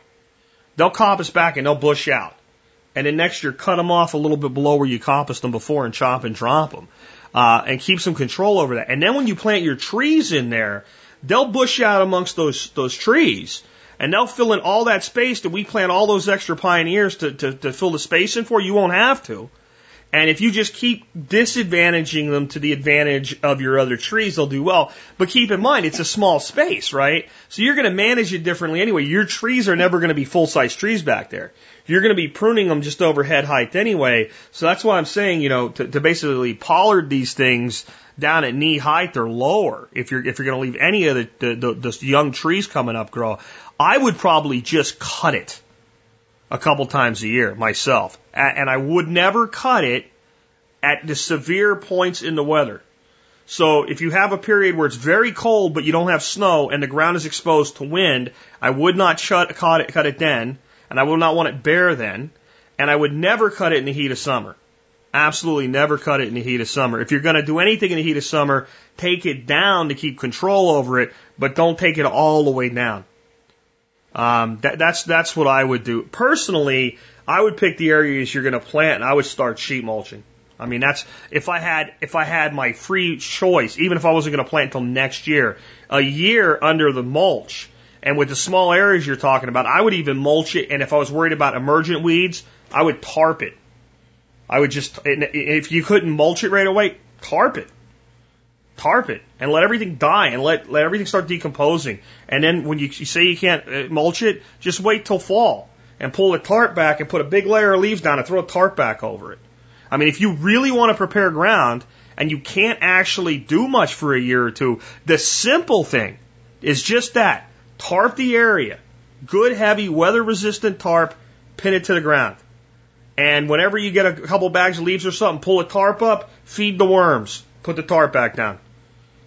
They'll coppice back and they'll bush out. And then next year, cut them off a little bit below where you coppiced them before and chop and drop them uh, and keep some control over that. And then when you plant your trees in there, they'll bush out amongst those those trees, and they'll fill in all that space that we plant all those extra pioneers to, to, to fill the space in for. You won't have to. And if you just keep disadvantaging them to the advantage of your other trees, they'll do well. But keep in mind, it's a small space, right? So you're going to manage it differently anyway. Your trees are never going to be full size trees back there. You're going to be pruning them just over head height anyway. So that's why I'm saying, you know, to, to basically pollard these things down at knee height or lower. If you're if you're going to leave any of the, the, the, the young trees coming up grow, I would probably just cut it a couple times a year myself. And I would never cut it at the severe points in the weather. So if you have a period where it's very cold but you don't have snow and the ground is exposed to wind, I would not shut, cut, it, cut it then, and I would not want it bare then, and I would never cut it in the heat of summer. Absolutely never cut it in the heat of summer. If you're going to do anything in the heat of summer, take it down to keep control over it, but don't take it all the way down. Um, that, that's that's what I would do personally. I would pick the areas you're going to plant, and I would start sheet mulching. I mean, that's if I had if I had my free choice, even if I wasn't going to plant until next year, a year under the mulch, and with the small areas you're talking about, I would even mulch it. And if I was worried about emergent weeds, I would tarp it. I would just if you couldn't mulch it right away, tarp it tarp it and let everything die and let, let everything start decomposing. And then when you, you say you can't uh, mulch it, just wait till fall and pull the tarp back and put a big layer of leaves down and throw a tarp back over it. I mean, if you really want to prepare ground and you can't actually do much for a year or two, the simple thing is just that. Tarp the area. Good, heavy, weather resistant tarp, pin it to the ground. And whenever you get a couple bags of leaves or something, pull a tarp up, feed the worms put the tarp back down.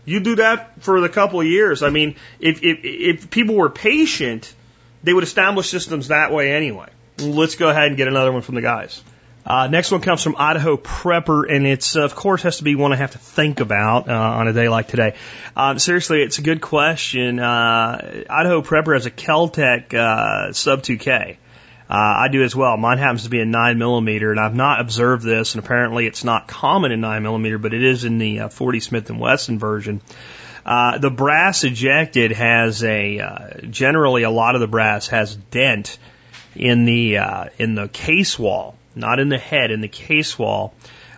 You do that for a couple of years. I mean, if, if, if people were patient, they would establish systems that way anyway. Let's go ahead and get another one from the guys. Uh, next one comes from Idaho Prepper, and it's, of course, has to be one I have to think about uh, on a day like today. Uh, seriously, it's a good question. Uh, Idaho Prepper has a Keltec uh, Sub 2K. Uh, I do as well. Mine happens to be a 9 millimeter, and I've not observed this, and apparently it's not common in 9 millimeter, but it is in the uh, 40 Smith and Wesson version. Uh, the brass ejected has a uh, generally a lot of the brass has dent in the uh, in the case wall, not in the head, in the case wall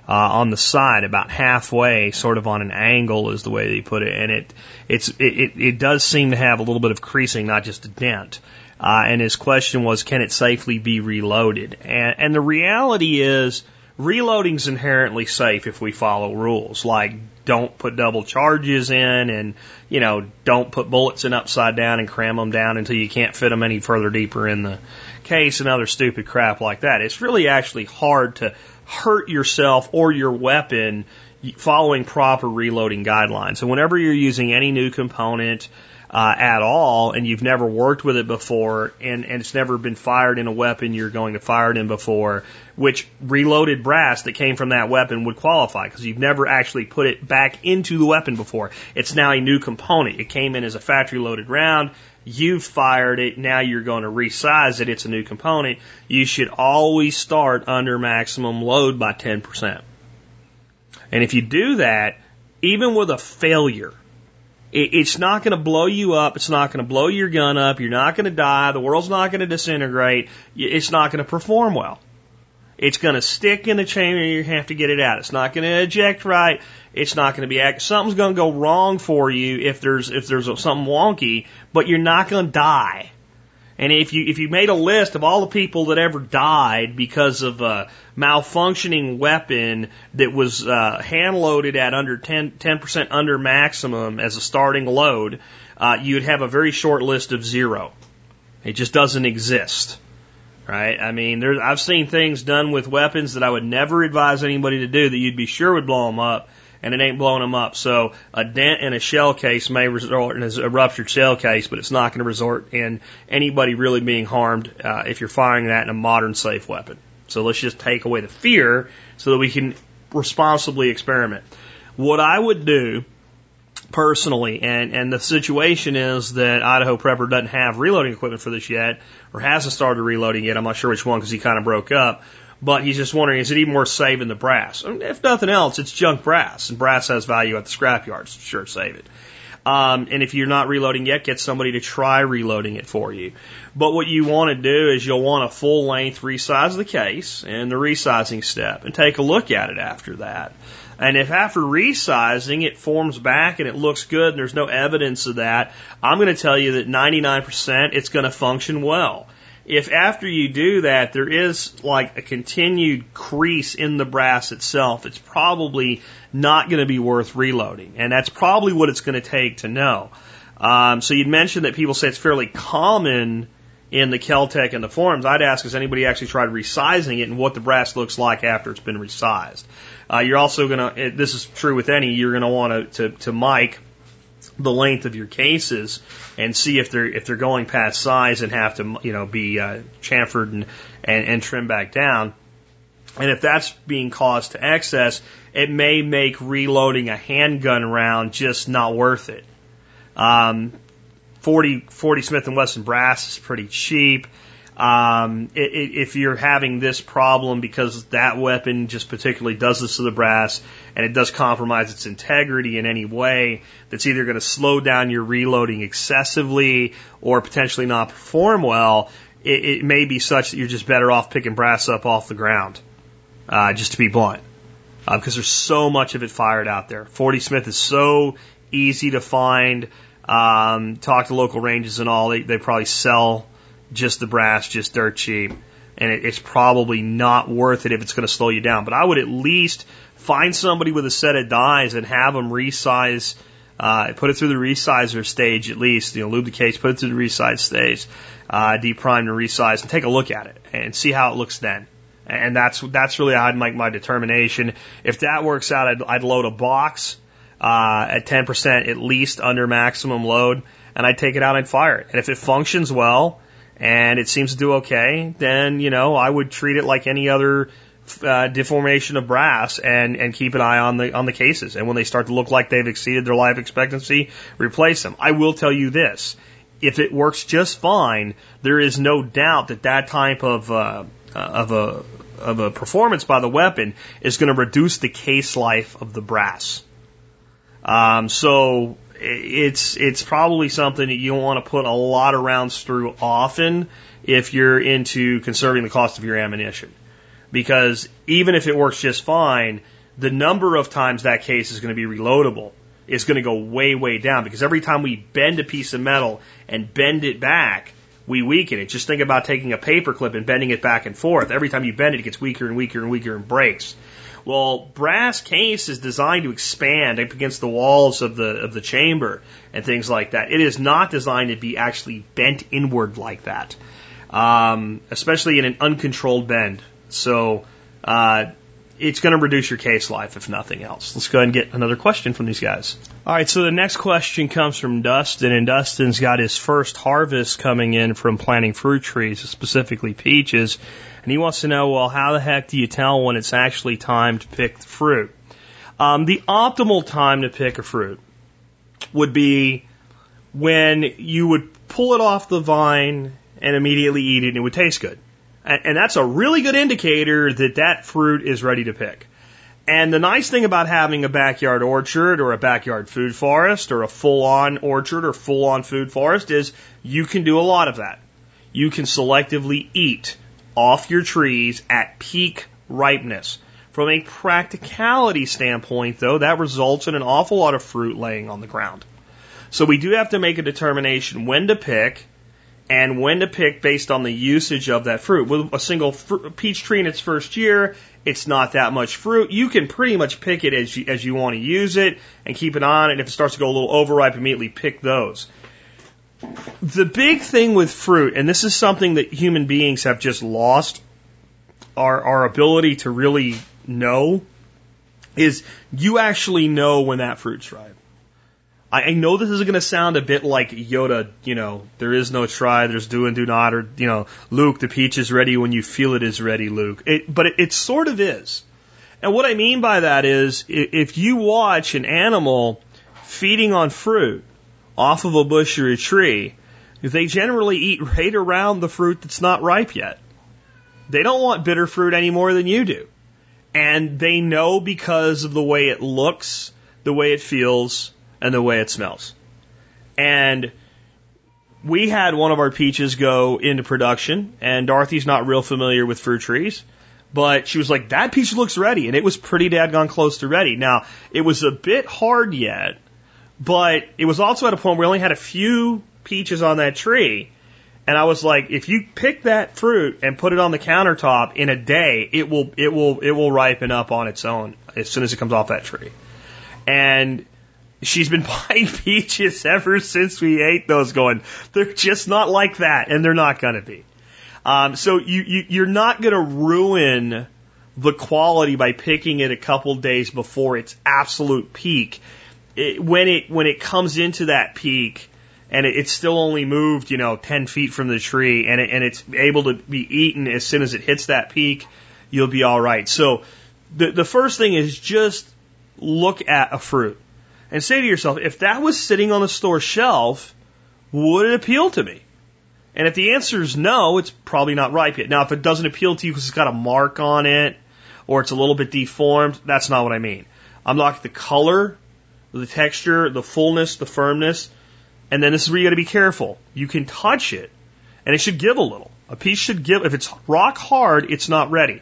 uh, on the side, about halfway, sort of on an angle is the way they put it, and it it's it, it, it does seem to have a little bit of creasing, not just a dent. Uh, and his question was, can it safely be reloaded? And, and the reality is, reloading's inherently safe if we follow rules like don't put double charges in and you know don't put bullets in upside down and cram them down until you can't fit them any further deeper in the case and other stupid crap like that. It's really actually hard to hurt yourself or your weapon following proper reloading guidelines. So whenever you're using any new component, uh, at all and you've never worked with it before and, and it's never been fired in a weapon you're going to fire it in before, which reloaded brass that came from that weapon would qualify because you've never actually put it back into the weapon before. It's now a new component. It came in as a factory loaded round. You've fired it. Now you're going to resize it. It's a new component. You should always start under maximum load by 10%. And if you do that, even with a failure, it's not going to blow you up. It's not going to blow your gun up. You're not going to die. The world's not going to disintegrate. It's not going to perform well. It's going to stick in the chamber you have to get it out. It's not going to eject right. It's not going to be something's going to go wrong for you if there's if there's something wonky, but you're not going to die. And if you if you made a list of all the people that ever died because of a malfunctioning weapon that was uh, hand loaded at under 10 percent under maximum as a starting load, uh, you'd have a very short list of zero. It just doesn't exist, right? I mean, there's I've seen things done with weapons that I would never advise anybody to do that you'd be sure would blow them up, and it ain't blowing them up. So a dent in a shell case may result in a ruptured shell case, but it's not going to result in anybody really being harmed uh, if you're firing that in a modern safe weapon. So let's just take away the fear so that we can responsibly experiment. What I would do personally, and, and the situation is that Idaho Prepper doesn't have reloading equipment for this yet, or hasn't started reloading yet. I'm not sure which one because he kind of broke up. But he's just wondering, is it even worth saving the brass? If nothing else, it's junk brass, and brass has value at the scrap yards. Sure, save it. Um, and if you're not reloading yet, get somebody to try reloading it for you. But what you want to do is you'll want a full length resize the case and the resizing step and take a look at it after that. And if after resizing it forms back and it looks good and there's no evidence of that, I'm going to tell you that 99% it's going to function well if after you do that there is like a continued crease in the brass itself, it's probably not going to be worth reloading. And that's probably what it's going to take to know. Um, so you'd mentioned that people say it's fairly common in the Keltec and the forums. I'd ask, has anybody actually tried resizing it and what the brass looks like after it's been resized? Uh, you're also going to, this is true with any, you're going to want to, to mic the length of your cases and see if they're if they're going past size and have to you know be uh, chamfered and, and and trimmed back down. And if that's being caused to excess, it may make reloading a handgun round just not worth it. Um, 40, 40 Smith & Wesson brass is pretty cheap. Um, it, it, if you're having this problem because that weapon just particularly does this to the brass and it does compromise its integrity in any way, that's either going to slow down your reloading excessively or potentially not perform well, it, it may be such that you're just better off picking brass up off the ground, uh, just to be blunt. Because uh, there's so much of it fired out there. 40 Smith is so easy to find. Um, talk to local ranges and all. They, they probably sell just the brass, just dirt cheap. And it, it's probably not worth it if it's going to slow you down. But I would at least find somebody with a set of dies and have them resize, uh, put it through the resizer stage at least, you know, lube the case, put it through the resize stage, uh, deprime and resize and take a look at it and see how it looks then. And that's, that's really how I'd make my determination. If that works out, I'd, I'd load a box, uh, at 10% at least under maximum load and I'd take it out and fire it. And if it functions well, and it seems to do okay, then, you know, I would treat it like any other uh, deformation of brass and, and keep an eye on the, on the cases. And when they start to look like they've exceeded their life expectancy, replace them. I will tell you this. If it works just fine, there is no doubt that that type of, uh, of a, of a performance by the weapon is going to reduce the case life of the brass. Um, so it's it's probably something that you want to put a lot of rounds through often if you're into conserving the cost of your ammunition. Because even if it works just fine, the number of times that case is going to be reloadable is going to go way, way down because every time we bend a piece of metal and bend it back, we weaken it. Just think about taking a paper clip and bending it back and forth. Every time you bend it, it gets weaker and weaker and weaker and breaks. Well, brass case is designed to expand up against the walls of the of the chamber and things like that. It is not designed to be actually bent inward like that, um, especially in an uncontrolled bend. So uh, it's going to reduce your case life if nothing else. Let's go ahead and get another question from these guys. All right, so the next question comes from Dustin, and Dustin's got his first harvest coming in from planting fruit trees, specifically peaches. And he wants to know, well, how the heck do you tell when it's actually time to pick the fruit? Um, the optimal time to pick a fruit would be when you would pull it off the vine and immediately eat it and it would taste good. And, that's a really good indicator that that fruit is ready to pick. And the nice thing about having a backyard orchard or a backyard food forest or a full on orchard or full on food forest is you can do a lot of that. You can selectively eat off your trees at peak ripeness. From a practicality standpoint, though, that results in an awful lot of fruit laying on the ground. So we do have to make a determination when to pick and when to pick based on the usage of that fruit. With a single fr- peach tree in its first year, it's not that much fruit. You can pretty much pick it as you, as you want to use it and keep it on. And if it starts to go a little overripe, immediately pick those. The big thing with fruit, and this is something that human beings have just lost our, our ability to really know, is you actually know when that fruit's ripe. I, know this is going to sound a bit like Yoda, you know, there is no try, there's do and do not, or, you know, Luke, the peach is ready when you feel it is ready, Luke. It, but it, it sort of is. And what I mean by that is if you watch an animal feeding on fruit, off of a bush or a tree, they generally eat right around the fruit that's not ripe yet. They don't want bitter fruit any more than you do. And they know because of the way it looks, the way it feels, and the way it smells. And we had one of our peaches go into production, and Dorothy's not real familiar with fruit trees, but she was like, that peach looks ready, and it was pretty dadgone close to ready. Now, it was a bit hard yet, but it was also at a point where we only had a few peaches on that tree. And I was like, if you pick that fruit and put it on the countertop in a day, it will, it will, it will ripen up on its own as soon as it comes off that tree. And she's been buying peaches ever since we ate those going, they're just not like that and they're not going to be. Um, so you, you, you're not going to ruin the quality by picking it a couple days before its absolute peak. It, when it when it comes into that peak and it, it's still only moved you know 10 feet from the tree and it, and it's able to be eaten as soon as it hits that peak you'll be all right. So the the first thing is just look at a fruit and say to yourself if that was sitting on the store shelf would it appeal to me and if the answer is no it's probably not ripe yet now if it doesn't appeal to you because it's got a mark on it or it's a little bit deformed that's not what i mean i'm at the color the texture, the fullness, the firmness. And then this is where you got to be careful. You can touch it, and it should give a little. A piece should give. If it's rock hard, it's not ready.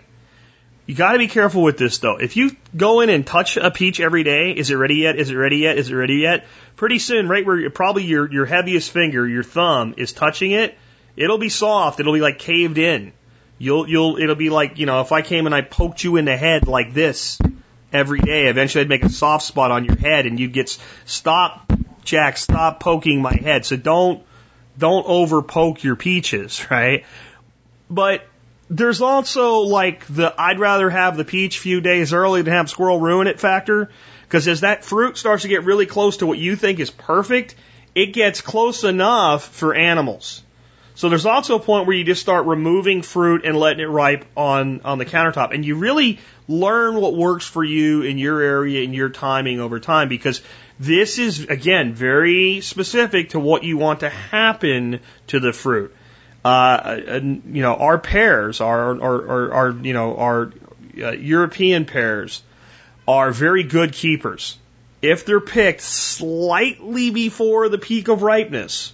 You got to be careful with this though. If you go in and touch a peach every day, is it ready yet? Is it ready yet? Is it ready yet? Pretty soon, right where probably your your heaviest finger, your thumb, is touching it, it'll be soft. It'll be like caved in. You'll you'll it'll be like you know if I came and I poked you in the head like this, every day. Eventually, I'd make a soft spot on your head, and you'd get stop, Jack, stop poking my head. So don't don't over poke your peaches, right? But there's also like the I'd rather have the peach few days early than have squirrel ruin it factor. Because as that fruit starts to get really close to what you think is perfect, it gets close enough for animals. So there's also a point where you just start removing fruit and letting it ripe on, on the countertop. And you really learn what works for you in your area and your timing over time because this is, again, very specific to what you want to happen to the fruit. Uh, you know, our pears, our, our, our, our you know, our uh, European pears are very good keepers. If they're picked slightly before the peak of ripeness,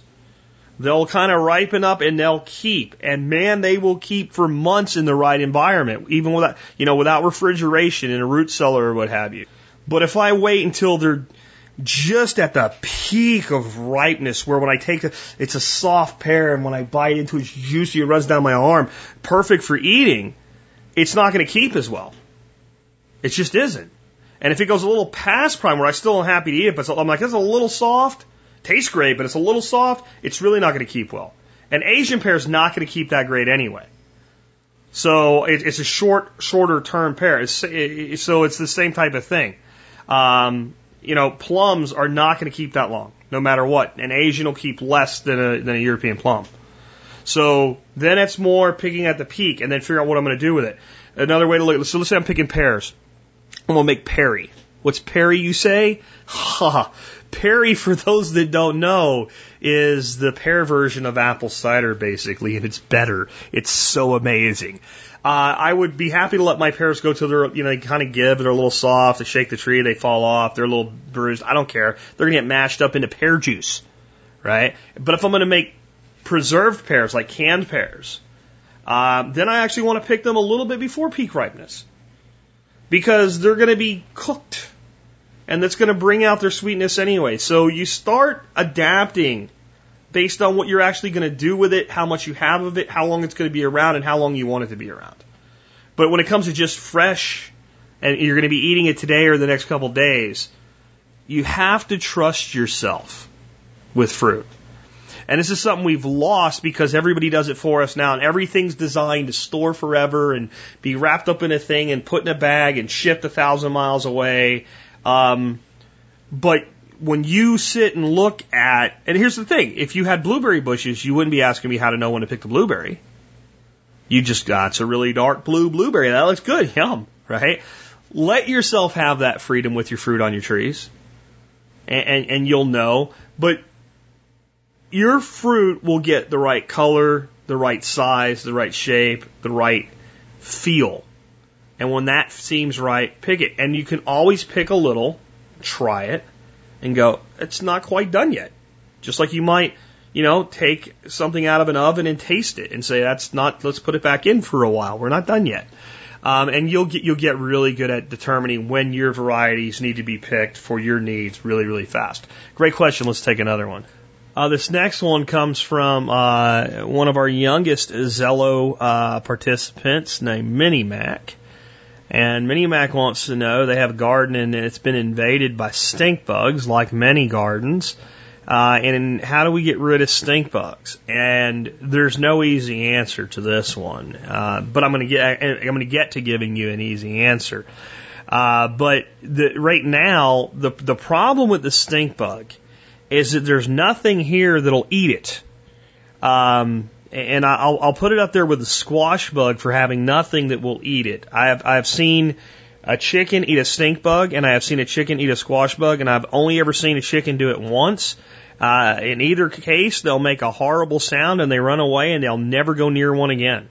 They'll kind of ripen up and they'll keep. And man, they will keep for months in the right environment, even without, you know, without refrigeration in a root cellar or what have you. But if I wait until they're just at the peak of ripeness where when I take it, it's a soft pear and when I bite into it, it's juicy, it runs down my arm, perfect for eating, it's not going to keep as well. It just isn't. And if it goes a little past prime where I still am happy to eat it, but I'm like, it's a little soft, tastes great, but it's a little soft, it's really not going to keep well. An Asian pear is not going to keep that great anyway. So it, it's a short, shorter term pear. It's, it, so it's the same type of thing. Um, you know, plums are not going to keep that long, no matter what. An Asian will keep less than a, than a European plum. So then it's more picking at the peak and then figure out what I'm going to do with it. Another way to look, so let's say I'm picking pears. I'm going to make Perry. What's Perry, you say? Ha! Perry, for those that don't know, is the pear version of apple cider, basically, and it's better. It's so amazing. Uh, I would be happy to let my pears go till they're, you know, they kind of give, they're a little soft, they shake the tree, they fall off, they're a little bruised. I don't care. They're going to get mashed up into pear juice, right? But if I'm going to make preserved pears, like canned pears, uh, then I actually want to pick them a little bit before peak ripeness because they're going to be cooked and that's going to bring out their sweetness anyway. So you start adapting based on what you're actually going to do with it, how much you have of it, how long it's going to be around, and how long you want it to be around. But when it comes to just fresh, and you're going to be eating it today or the next couple days, you have to trust yourself with fruit. And this is something we've lost because everybody does it for us now, and everything's designed to store forever and be wrapped up in a thing and put in a bag and shipped a thousand miles away. Um, but when you sit and look at, and here's the thing, if you had blueberry bushes, you wouldn't be asking me how to know when to pick the blueberry. You just got it's a really dark blue blueberry. That looks good. Yum, right? Let yourself have that freedom with your fruit on your trees, and, and, and you'll know. But your fruit will get the right color, the right size, the right shape, the right feel. And when that seems right, pick it. And you can always pick a little, try it, and go, it's not quite done yet. Just like you might, you know, take something out of an oven and taste it and say, that's not, let's put it back in for a while. We're not done yet. Um, and you'll get, you'll get really good at determining when your varieties need to be picked for your needs really, really fast. Great question. Let's take another one. Uh, this next one comes from uh, one of our youngest Zello uh, participants named Mini Mac. And Mini Mac wants to know they have a garden and it's been invaded by stink bugs, like many gardens. Uh, and how do we get rid of stink bugs? And there's no easy answer to this one, uh, but I'm going to get I'm going to get to giving you an easy answer. Uh, but the, right now, the the problem with the stink bug is that there's nothing here that'll eat it. Um, and I'll, I'll put it up there with the squash bug for having nothing that will eat it. I have I've seen a chicken eat a stink bug, and I have seen a chicken eat a squash bug, and I've only ever seen a chicken do it once. Uh, in either case, they'll make a horrible sound and they run away, and they'll never go near one again.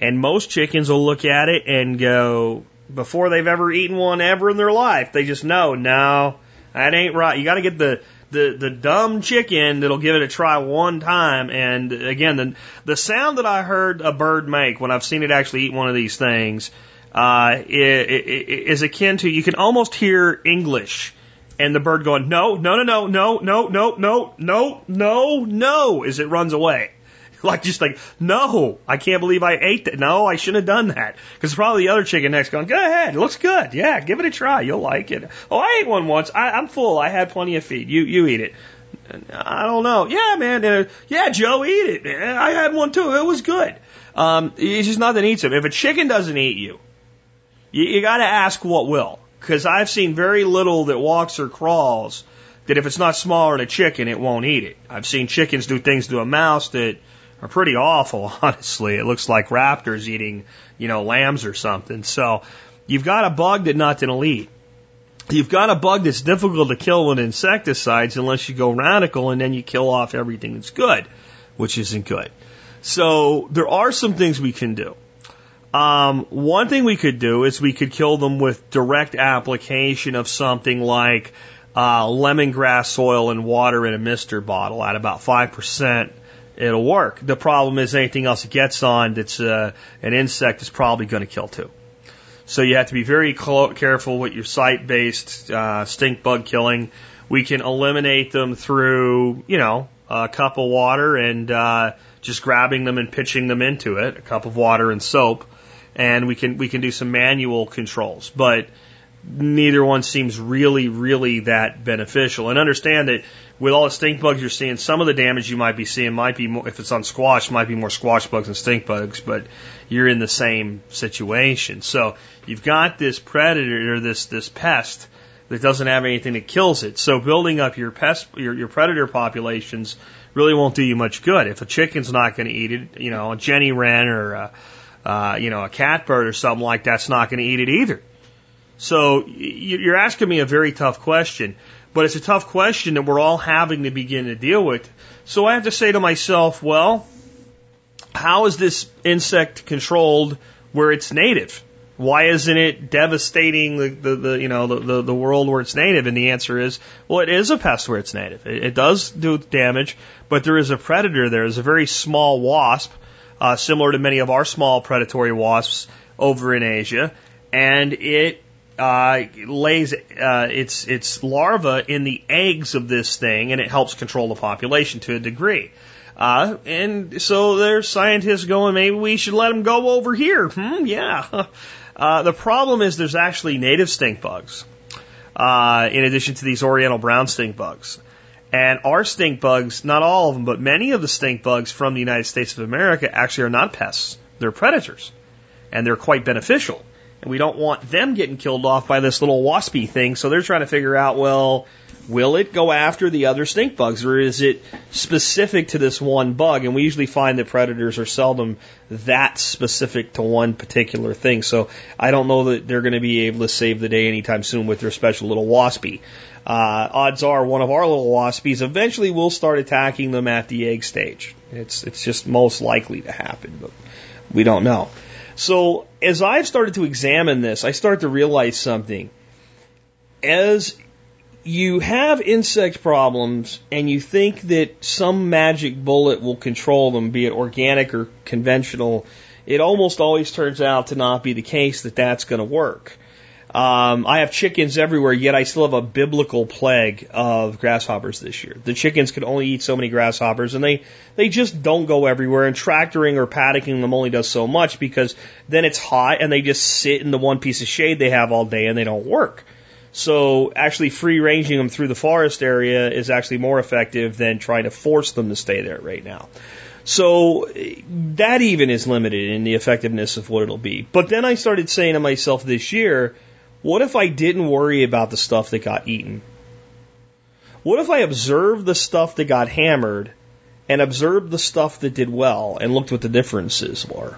And most chickens will look at it and go before they've ever eaten one ever in their life. They just know, no, that ain't right. You got to get the the the dumb chicken that'll give it a try one time. And again, the the sound that I heard a bird make when I've seen it actually eat one of these things uh, is akin to you can almost hear English and the bird going no no no no no no no no no no no as it runs away. Like just like, no, I can't believe I ate that. No, I shouldn't have done that. Because probably the other chicken next going, go ahead, it looks good. Yeah, give it a try. You'll like it. Oh, I ate one once. I, I'm full. I had plenty of feed. You you eat it. I don't know. Yeah, man. Uh, yeah, Joe, eat it. Man. I had one too. It was good. Um, it's just nothing eats them. If a chicken doesn't eat you, you, you got to ask what will. Because I've seen very little that walks or crawls that if it's not smaller than a chicken, it won't eat it. I've seen chickens do things to a mouse that are pretty awful, honestly. It looks like raptors eating, you know, lambs or something. So you've got a bug that nothing will eat. You've got a bug that's difficult to kill with insecticides unless you go radical and then you kill off everything that's good, which isn't good. So there are some things we can do. Um, one thing we could do is we could kill them with direct application of something like uh, lemongrass oil and water in a mister bottle at about 5% it'll work. The problem is anything else it gets on that's uh, an insect is probably going to kill too. So you have to be very careful with your site-based uh, stink bug killing. We can eliminate them through, you know, a cup of water and uh, just grabbing them and pitching them into it, a cup of water and soap, and we can we can do some manual controls. But neither one seems really, really that beneficial. And understand that with all the stink bugs you're seeing, some of the damage you might be seeing might be more, if it's on squash, might be more squash bugs than stink bugs, but you're in the same situation. So you've got this predator or this, this pest that doesn't have anything that kills it. So building up your pest, your, your predator populations really won't do you much good. If a chicken's not going to eat it, you know, a jenny wren or a, uh, you know, a catbird or something like that's not going to eat it either. So you're asking me a very tough question, but it's a tough question that we're all having to begin to deal with. So I have to say to myself, well, how is this insect controlled where it's native? Why isn't it devastating the, the, the you know the, the, the, world where it's native? And the answer is, well, it is a pest where it's native. It, it does do damage, but there is a predator there. There's a very small wasp, uh, similar to many of our small predatory wasps over in Asia, and it uh, lays uh, its its larva in the eggs of this thing, and it helps control the population to a degree. Uh, and so there's scientists going, maybe we should let them go over here. Hmm, yeah. Uh, the problem is there's actually native stink bugs, uh, in addition to these oriental brown stink bugs. And our stink bugs, not all of them, but many of the stink bugs from the United States of America actually are not pests. They're predators. And they're quite beneficial. And we don't want them getting killed off by this little waspy thing. So they're trying to figure out, well, will it go after the other stink bugs or is it specific to this one bug? And we usually find that predators are seldom that specific to one particular thing. So I don't know that they're going to be able to save the day anytime soon with their special little waspy. Uh, odds are one of our little waspies eventually will start attacking them at the egg stage. It's, it's just most likely to happen, but we don't know. So as I've started to examine this, I start to realize something. As you have insect problems and you think that some magic bullet will control them, be it organic or conventional, it almost always turns out to not be the case that that's going to work. Um, I have chickens everywhere, yet I still have a biblical plague of grasshoppers this year. The chickens can only eat so many grasshoppers, and they they just don't go everywhere. And tractoring or paddocking them only does so much because then it's hot, and they just sit in the one piece of shade they have all day, and they don't work. So actually, free ranging them through the forest area is actually more effective than trying to force them to stay there right now. So that even is limited in the effectiveness of what it'll be. But then I started saying to myself this year what if I didn't worry about the stuff that got eaten? What if I observed the stuff that got hammered and observed the stuff that did well and looked what the differences were?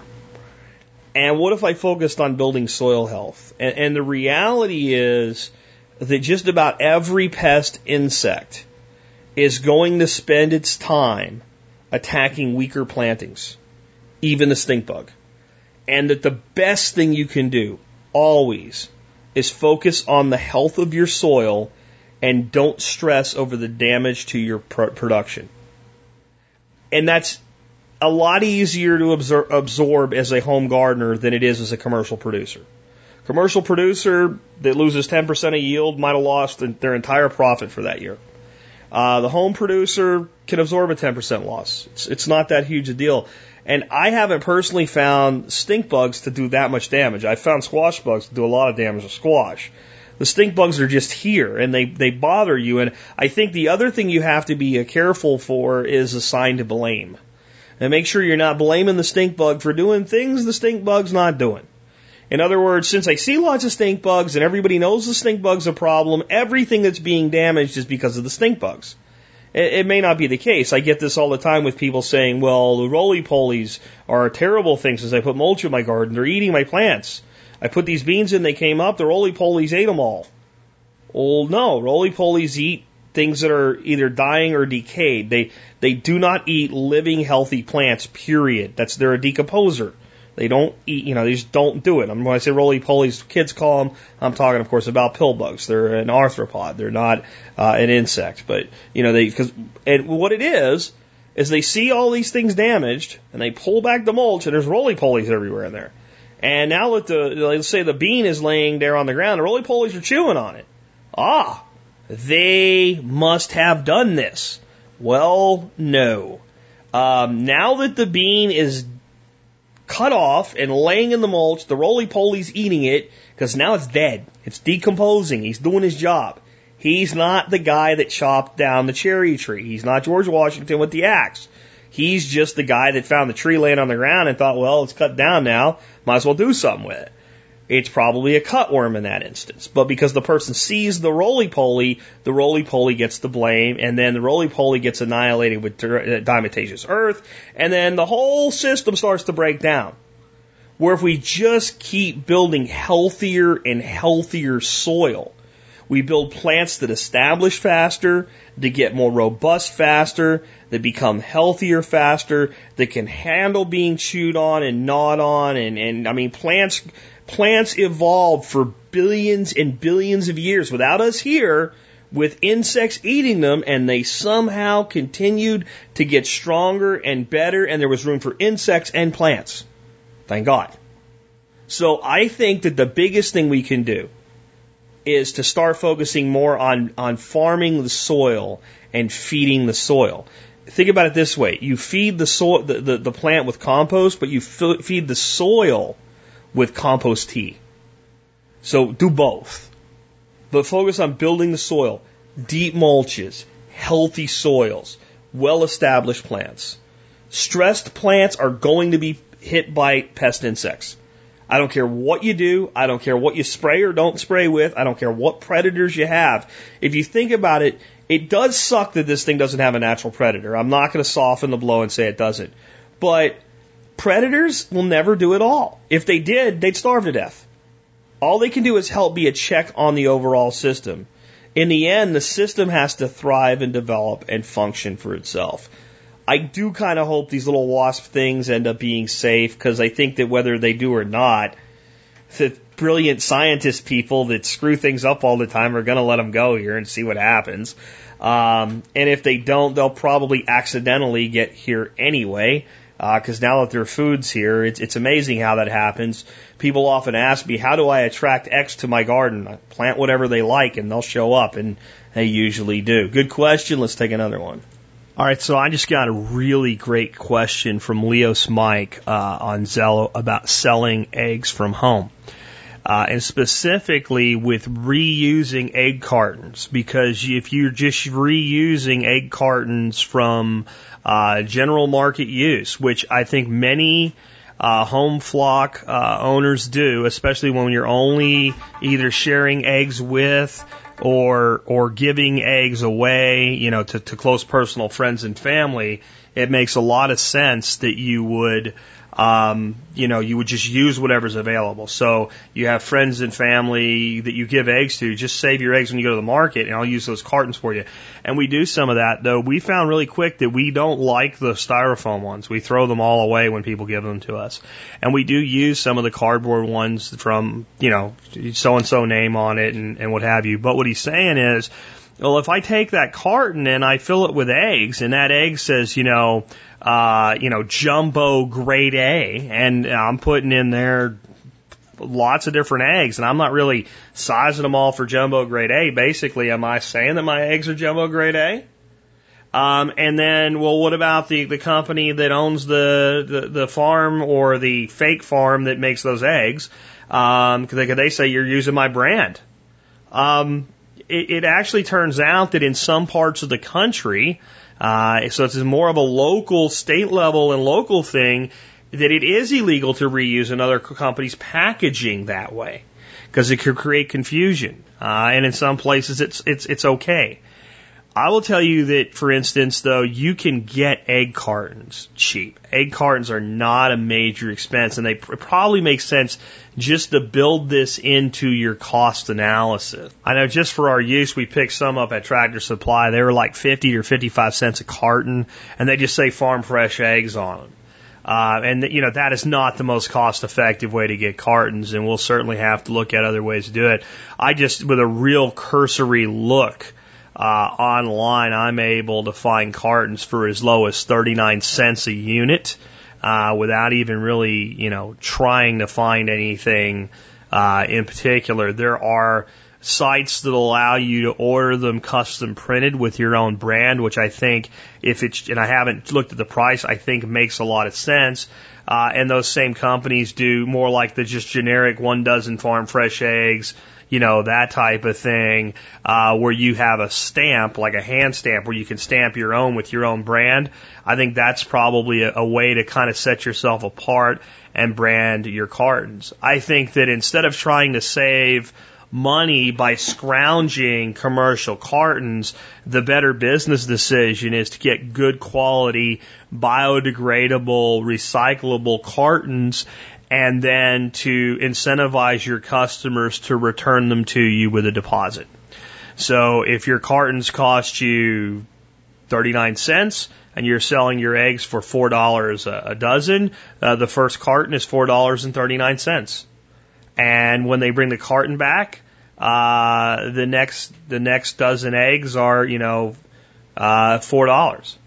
And what if I focused on building soil health? And, and the reality is that just about every pest insect is going to spend its time attacking weaker plantings, even the stink bug. And that the best thing you can do, always, is focus on the health of your soil and don't stress over the damage to your production. And that's a lot easier to absor- absorb as a home gardener than it is as a commercial producer. Commercial producer that loses 10% of yield might have lost their entire profit for that year. Uh, the home producer can absorb a 10% loss. It's, it's not that huge a deal. And I haven't personally found stink bugs to do that much damage. I've found squash bugs to do a lot of damage to squash. The stink bugs are just here and they, they bother you. And I think the other thing you have to be careful for is a sign to blame. And make sure you're not blaming the stink bug for doing things the stink bug's not doing. In other words, since I see lots of stink bugs and everybody knows the stink bug's a problem, everything that's being damaged is because of the stink bugs. It, it may not be the case. I get this all the time with people saying, well, the roly polies are terrible things as I put mulch in my garden. They're eating my plants. I put these beans in, they came up, the roly polies ate them all. Well, no, roly polies eat things that are either dying or decayed. They, they do not eat living, healthy plants, period. That's, they're a decomposer. They don't eat, you know, they just don't do it. When I say roly polies, kids call them, I'm talking, of course, about pill bugs. They're an arthropod. They're not uh, an insect. But, you know, they, because, and what it is, is they see all these things damaged and they pull back the mulch and there's roly polies everywhere in there. And now that the, let's say the bean is laying there on the ground, the roly polies are chewing on it. Ah, they must have done this. Well, no. Um, now that the bean is cut off and laying in the mulch, the roly poly's eating it because now it's dead. It's decomposing. He's doing his job. He's not the guy that chopped down the cherry tree. He's not George Washington with the axe. He's just the guy that found the tree laying on the ground and thought, well, it's cut down now. Might as well do something with it. It's probably a cutworm in that instance. But because the person sees the roly poly, the roly poly gets the blame, and then the roly poly gets annihilated with uh, diatomaceous earth, and then the whole system starts to break down. Where if we just keep building healthier and healthier soil, we build plants that establish faster, that get more robust faster, that become healthier faster, that can handle being chewed on and gnawed on. And, and I mean, plants, plants evolved for billions and billions of years without us here with insects eating them and they somehow continued to get stronger and better and there was room for insects and plants. Thank God. So I think that the biggest thing we can do is to start focusing more on, on farming the soil and feeding the soil. Think about it this way. You feed the soil, the, the, the plant with compost, but you feed the soil with compost tea. So do both. But focus on building the soil, deep mulches, healthy soils, well established plants. Stressed plants are going to be hit by pest insects. I don't care what you do. I don't care what you spray or don't spray with. I don't care what predators you have. If you think about it, it does suck that this thing doesn't have a natural predator. I'm not going to soften the blow and say it doesn't. But predators will never do it all. If they did, they'd starve to death. All they can do is help be a check on the overall system. In the end, the system has to thrive and develop and function for itself. I do kind of hope these little wasp things end up being safe because I think that whether they do or not, the brilliant scientist people that screw things up all the time are going to let them go here and see what happens. Um, and if they don't, they'll probably accidentally get here anyway. Because uh, now that their food's here, it's, it's amazing how that happens. People often ask me, how do I attract X to my garden? I plant whatever they like and they'll show up, and they usually do. Good question. Let's take another one. All right, so I just got a really great question from Leos Mike uh, on Zello about selling eggs from home. Uh, and specifically with reusing egg cartons, because if you're just reusing egg cartons from uh, general market use, which I think many uh, home flock uh, owners do, especially when you're only either sharing eggs with or or giving eggs away, you know, to, to close personal friends and family, it makes a lot of sense that you would um, you know, you would just use whatever's available. So you have friends and family that you give eggs to, just save your eggs when you go to the market and I'll use those cartons for you. And we do some of that though. We found really quick that we don't like the styrofoam ones. We throw them all away when people give them to us. And we do use some of the cardboard ones from, you know, so and so name on it and, and what have you. But what he's saying is, well, if I take that carton and I fill it with eggs and that egg says, you know, uh, you know, jumbo grade A, and I'm putting in there lots of different eggs, and I'm not really sizing them all for jumbo grade A. Basically, am I saying that my eggs are jumbo grade A? Um, and then, well, what about the, the company that owns the, the, the farm or the fake farm that makes those eggs? Um, cause they, they say you're using my brand. Um, it, it actually turns out that in some parts of the country, uh, so it's more of a local, state level and local thing that it is illegal to reuse another company's packaging that way because it could create confusion. Uh, and in some places it's, it's, it's okay. I will tell you that, for instance, though, you can get egg cartons cheap. Egg cartons are not a major expense, and they pr- probably make sense just to build this into your cost analysis. I know just for our use, we picked some up at Tractor Supply. They were like 50 or 55 cents a carton, and they just say farm fresh eggs on them. Uh, and you know that is not the most cost-effective way to get cartons, and we'll certainly have to look at other ways to do it. I just, with a real cursory look uh, online, I'm able to find cartons for as low as 39 cents a unit uh, without even really, you know, trying to find anything uh, in particular. There are sites that allow you to order them custom printed with your own brand, which I think if it's, and I haven't looked at the price, I think makes a lot of sense. Uh, and those same companies do more like the just generic one dozen farm fresh eggs, you know, that type of thing, uh, where you have a stamp, like a hand stamp, where you can stamp your own with your own brand. I think that's probably a, a way to kind of set yourself apart and brand your cartons. I think that instead of trying to save money by scrounging commercial cartons, the better business decision is to get good quality, biodegradable, recyclable cartons and then to incentivize your customers to return them to you with a deposit. So if your cartons cost you 39 cents and you're selling your eggs for $4 a dozen, uh, the first carton is $4.39. And when they bring the carton back, uh, the next the next dozen eggs are you know uh, four dollars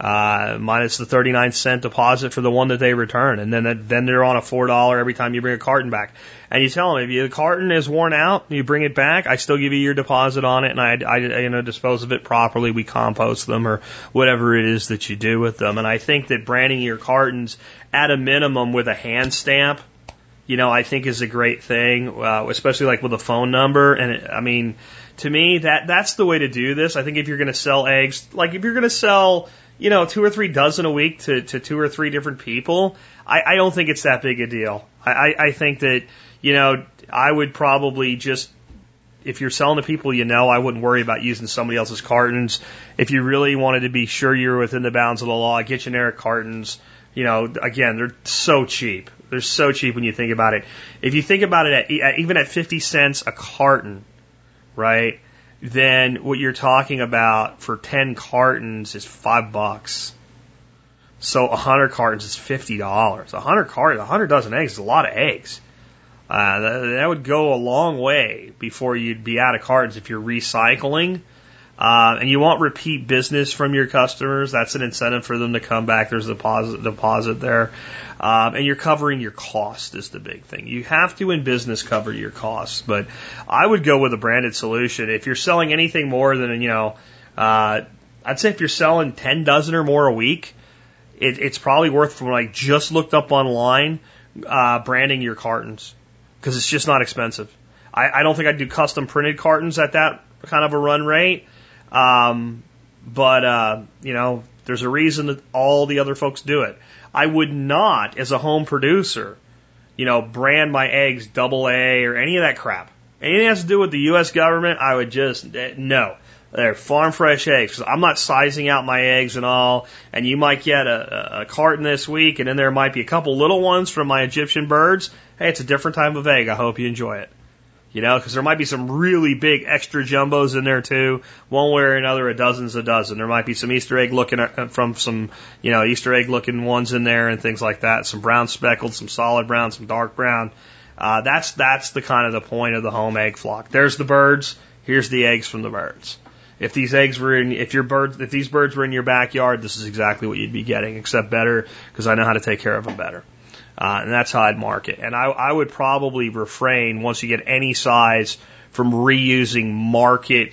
uh, minus the 39 cent deposit for the one that they return. And then, then they're on a $4 every time you bring a carton back. And you tell them if the carton is worn out, you bring it back, I still give you your deposit on it and I, I, you know, dispose of it properly. We compost them or whatever it is that you do with them. And I think that branding your cartons at a minimum with a hand stamp, you know, I think is a great thing, uh, especially like with a phone number. And it, I mean, to me, that, that's the way to do this. I think if you're going to sell eggs, like if you're going to sell, you know, two or three dozen a week to, to two or three different people, I, I don't think it's that big a deal. I, I, I think that, you know, I would probably just, if you're selling to people you know, I wouldn't worry about using somebody else's cartons. If you really wanted to be sure you're within the bounds of the law, get generic cartons. You know, again, they're so cheap. They're so cheap when you think about it. If you think about it at, even at 50 cents a carton, right? Then what you're talking about for 10 cartons is five bucks. So 100 cartons is $50. 100 cartons, 100 dozen eggs is a lot of eggs. Uh, that, that would go a long way before you'd be out of cartons if you're recycling. Uh, and you want repeat business from your customers. That's an incentive for them to come back. There's a deposit, deposit there. Um, and you're covering your cost is the big thing. You have to in business cover your costs, but I would go with a branded solution. If you're selling anything more than, you know, uh, I'd say if you're selling 10 dozen or more a week, it, it's probably worth from like just looked up online, uh, branding your cartons because it's just not expensive. I, I don't think I'd do custom printed cartons at that kind of a run rate. Um, but, uh, you know, there's a reason that all the other folks do it. I would not, as a home producer, you know, brand my eggs double A or any of that crap. Anything that has to do with the U.S. government, I would just, eh, no. They're farm fresh eggs. I'm not sizing out my eggs and all. And you might get a, a carton this week, and then there might be a couple little ones from my Egyptian birds. Hey, it's a different type of egg. I hope you enjoy it. You know, because there might be some really big extra jumbos in there too. One way or another, a dozen's a dozen. There might be some Easter egg looking uh, from some, you know, Easter egg looking ones in there and things like that. Some brown speckled, some solid brown, some dark brown. Uh, that's that's the kind of the point of the home egg flock. There's the birds. Here's the eggs from the birds. If these eggs were in, if your birds, if these birds were in your backyard, this is exactly what you'd be getting, except better because I know how to take care of them better. Uh, and that's how I'd market. And I, I would probably refrain once you get any size from reusing market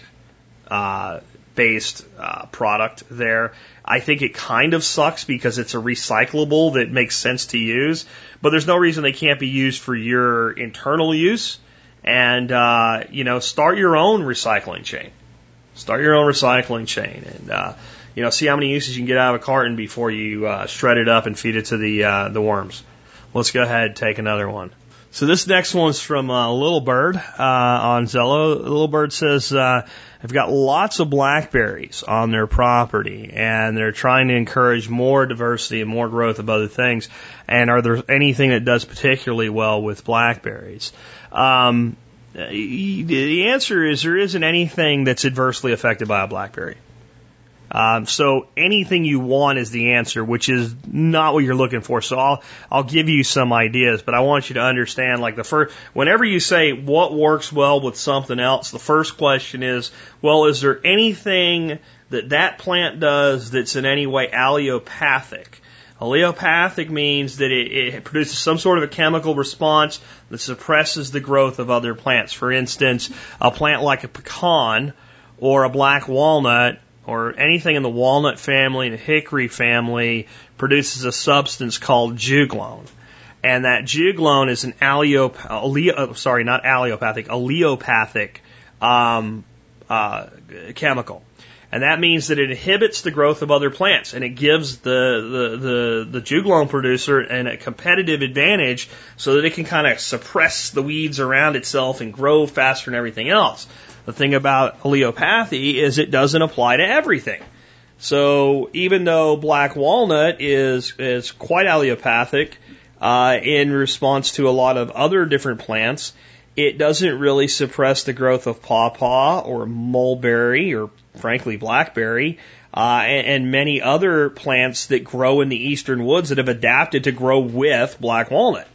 uh, based uh, product there. I think it kind of sucks because it's a recyclable that makes sense to use, but there's no reason they can't be used for your internal use. And uh, you know, start your own recycling chain. Start your own recycling chain, and uh, you know, see how many uses you can get out of a carton before you uh, shred it up and feed it to the uh, the worms. Let's go ahead and take another one. So this next one's from uh, Little Bird uh, on Zello. Little Bird says uh, they've got lots of blackberries on their property, and they're trying to encourage more diversity and more growth of other things. And are there anything that does particularly well with blackberries? Um, the answer is there isn't anything that's adversely affected by a blackberry. Um, so anything you want is the answer, which is not what you're looking for. So I'll I'll give you some ideas, but I want you to understand like the first whenever you say what works well with something else, the first question is, well, is there anything that that plant does that's in any way allelopathic? Allelopathic means that it, it, produces some sort of a chemical response that suppresses the growth of other plants. For instance, a plant like a pecan or a black walnut or anything in the walnut family, the hickory family, produces a substance called juglone. And that juglone is an allelop- allele- sorry, not allelopathic, allelopathic um, uh, chemical. And that means that it inhibits the growth of other plants and it gives the, the, the, the juglone producer an, a competitive advantage so that it can kind of suppress the weeds around itself and grow faster than everything else. The thing about allelopathy is it doesn't apply to everything. So even though black walnut is, is quite allelopathic, uh, in response to a lot of other different plants, it doesn't really suppress the growth of pawpaw or mulberry or frankly blackberry uh, and, and many other plants that grow in the eastern woods that have adapted to grow with black walnut.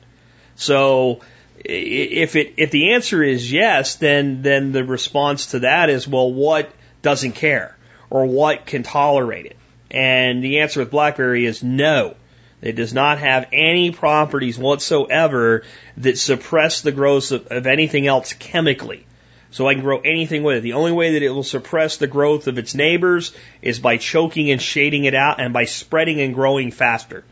So if it if the answer is yes, then then the response to that is well, what doesn't care or what can tolerate it? And the answer with blackberry is no. It does not have any properties whatsoever that suppress the growth of, of anything else chemically. So I can grow anything with it. The only way that it will suppress the growth of its neighbors is by choking and shading it out and by spreading and growing faster.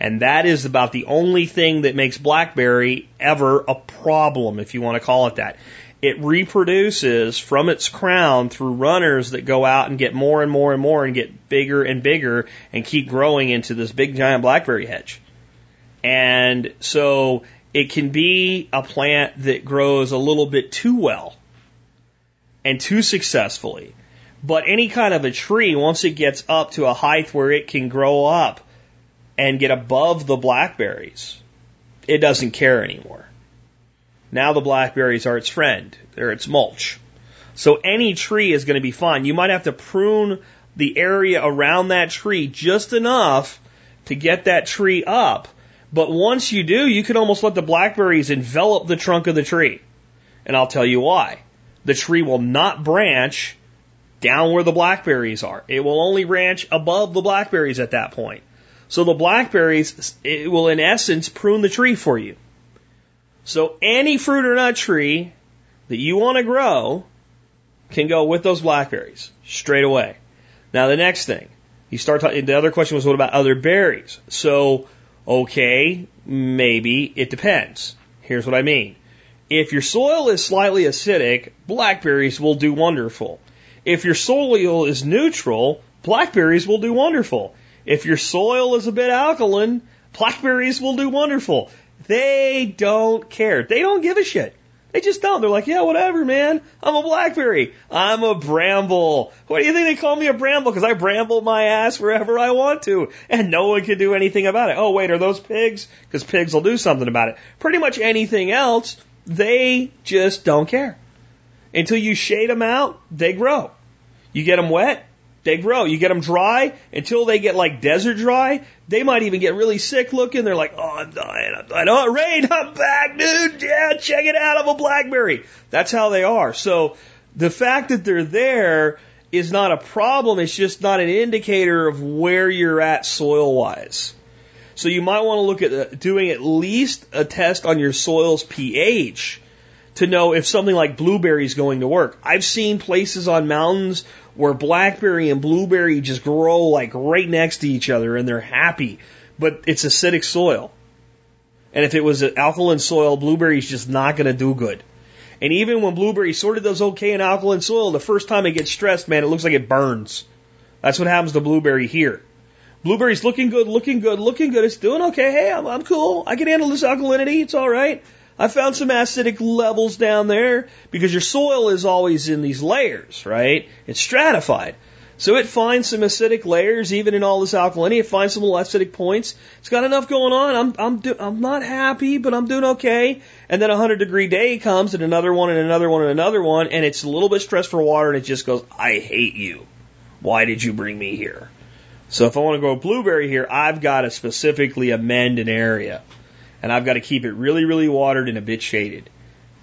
And that is about the only thing that makes blackberry ever a problem, if you want to call it that. It reproduces from its crown through runners that go out and get more and more and more and get bigger and bigger and keep growing into this big giant blackberry hedge. And so it can be a plant that grows a little bit too well and too successfully. But any kind of a tree, once it gets up to a height where it can grow up and get above the blackberries, it doesn't care anymore. Now the blackberries are its friend. They're its mulch. So any tree is going to be fine. You might have to prune the area around that tree just enough to get that tree up. But once you do, you can almost let the blackberries envelop the trunk of the tree. And I'll tell you why. The tree will not branch down where the blackberries are. It will only branch above the blackberries at that point. So the blackberries, it will in essence prune the tree for you. So any fruit or nut tree that you want to grow can go with those blackberries straight away. Now the next thing, you start talking, the other question was what about other berries? So, okay, maybe, it depends. Here's what I mean. If your soil is slightly acidic, blackberries will do wonderful. If your soil is neutral, blackberries will do wonderful. If your soil is a bit alkaline, blackberries will do wonderful. They don't care. They don't give a shit. They just don't. They're like, yeah, whatever, man. I'm a blackberry. I'm a bramble. What do you think they call me a bramble? Because I bramble my ass wherever I want to, and no one can do anything about it. Oh, wait, are those pigs? Because pigs will do something about it. Pretty much anything else, they just don't care. Until you shade them out, they grow. You get them wet, they grow. You get them dry until they get like desert dry. They might even get really sick looking. They're like, oh, I'm dying. I'm dying. Oh, rain, I'm back, dude. Yeah, check it out. I'm a blackberry. That's how they are. So the fact that they're there is not a problem. It's just not an indicator of where you're at soil wise. So you might want to look at uh, doing at least a test on your soil's pH to know if something like blueberry is going to work. I've seen places on mountains where blackberry and blueberry just grow like right next to each other and they're happy, but it's acidic soil. And if it was an alkaline soil, blueberry's just not going to do good. And even when blueberry sort of does okay in alkaline soil, the first time it gets stressed, man, it looks like it burns. That's what happens to blueberry here. Blueberry's looking good, looking good, looking good. It's doing okay. Hey, I'm, I'm cool. I can handle this alkalinity. It's all right. I found some acidic levels down there because your soil is always in these layers, right? It's stratified. So it finds some acidic layers, even in all this alkalinity. It finds some little acidic points. It's got enough going on. I'm I'm do, I'm not happy, but I'm doing okay. And then a hundred degree day comes, and another one, and another one, and another one, and it's a little bit stressed for water, and it just goes, I hate you. Why did you bring me here? So if I want to grow blueberry here, I've got to specifically amend an area and I've got to keep it really, really watered and a bit shaded.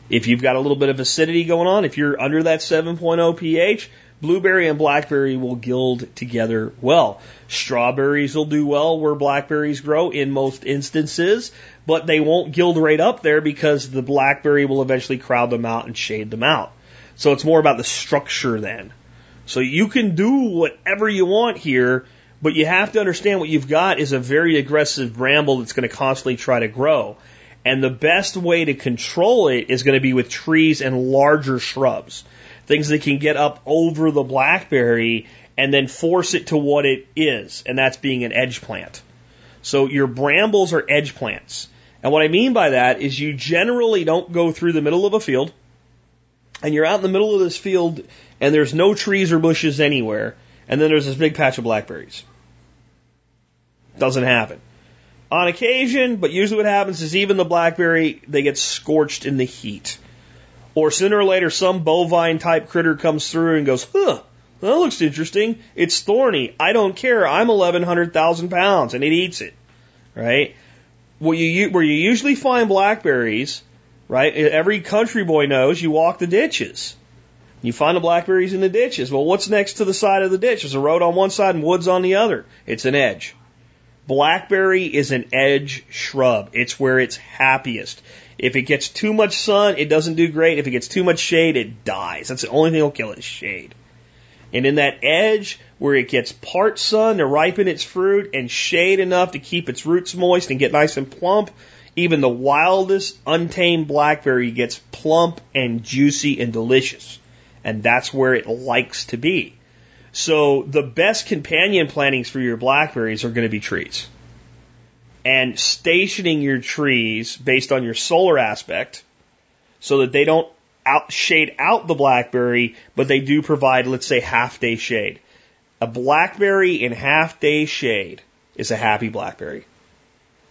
If you've got a little bit of acidity going on, if you're under that 7.0 pH, blueberry and blackberry will guild together well. Strawberries will do well where blackberries grow in most instances, but they won't guild right up there because the blackberry will eventually crowd them out and shade them out. So it's more about the structure then. So you can do whatever you want here, but you have to understand what you've got is a very aggressive bramble that's going to constantly try to grow. And the best way to control it is going to be with trees and larger shrubs. Things that can get up over the blackberry and then force it to what it is, and that's being an edge plant. So your brambles are edge plants. And what I mean by that is you generally don't go through the middle of a field and you're out in the middle of this field and there's no trees or bushes anywhere, and then there's this big patch of blackberries. Doesn't happen. On occasion, but usually what happens is even the blackberry, they get scorched in the heat. Or sooner or later, some bovine type critter comes through and goes, huh, that looks interesting. It's thorny. I don't care. I'm 1,100,000 pounds, and it eats it. Right? Where you, where you usually find blackberries right? Every country boy knows you walk the ditches. You find the blackberries in the ditches. Well, what's next to the side of the ditch? There's a road on one side and woods on the other. It's an edge. Blackberry is an edge shrub. It's where it's happiest. If it gets too much sun, it doesn't do great. If it gets too much shade, it dies. That's the only thing that'll kill it is shade. And in that edge where it gets part sun to ripen its fruit and shade enough to keep its roots moist and get nice and plump, even the wildest untamed blackberry gets plump and juicy and delicious. And that's where it likes to be. So the best companion plantings for your blackberries are going to be trees. And stationing your trees based on your solar aspect so that they don't out shade out the blackberry, but they do provide, let's say, half day shade. A blackberry in half day shade is a happy blackberry.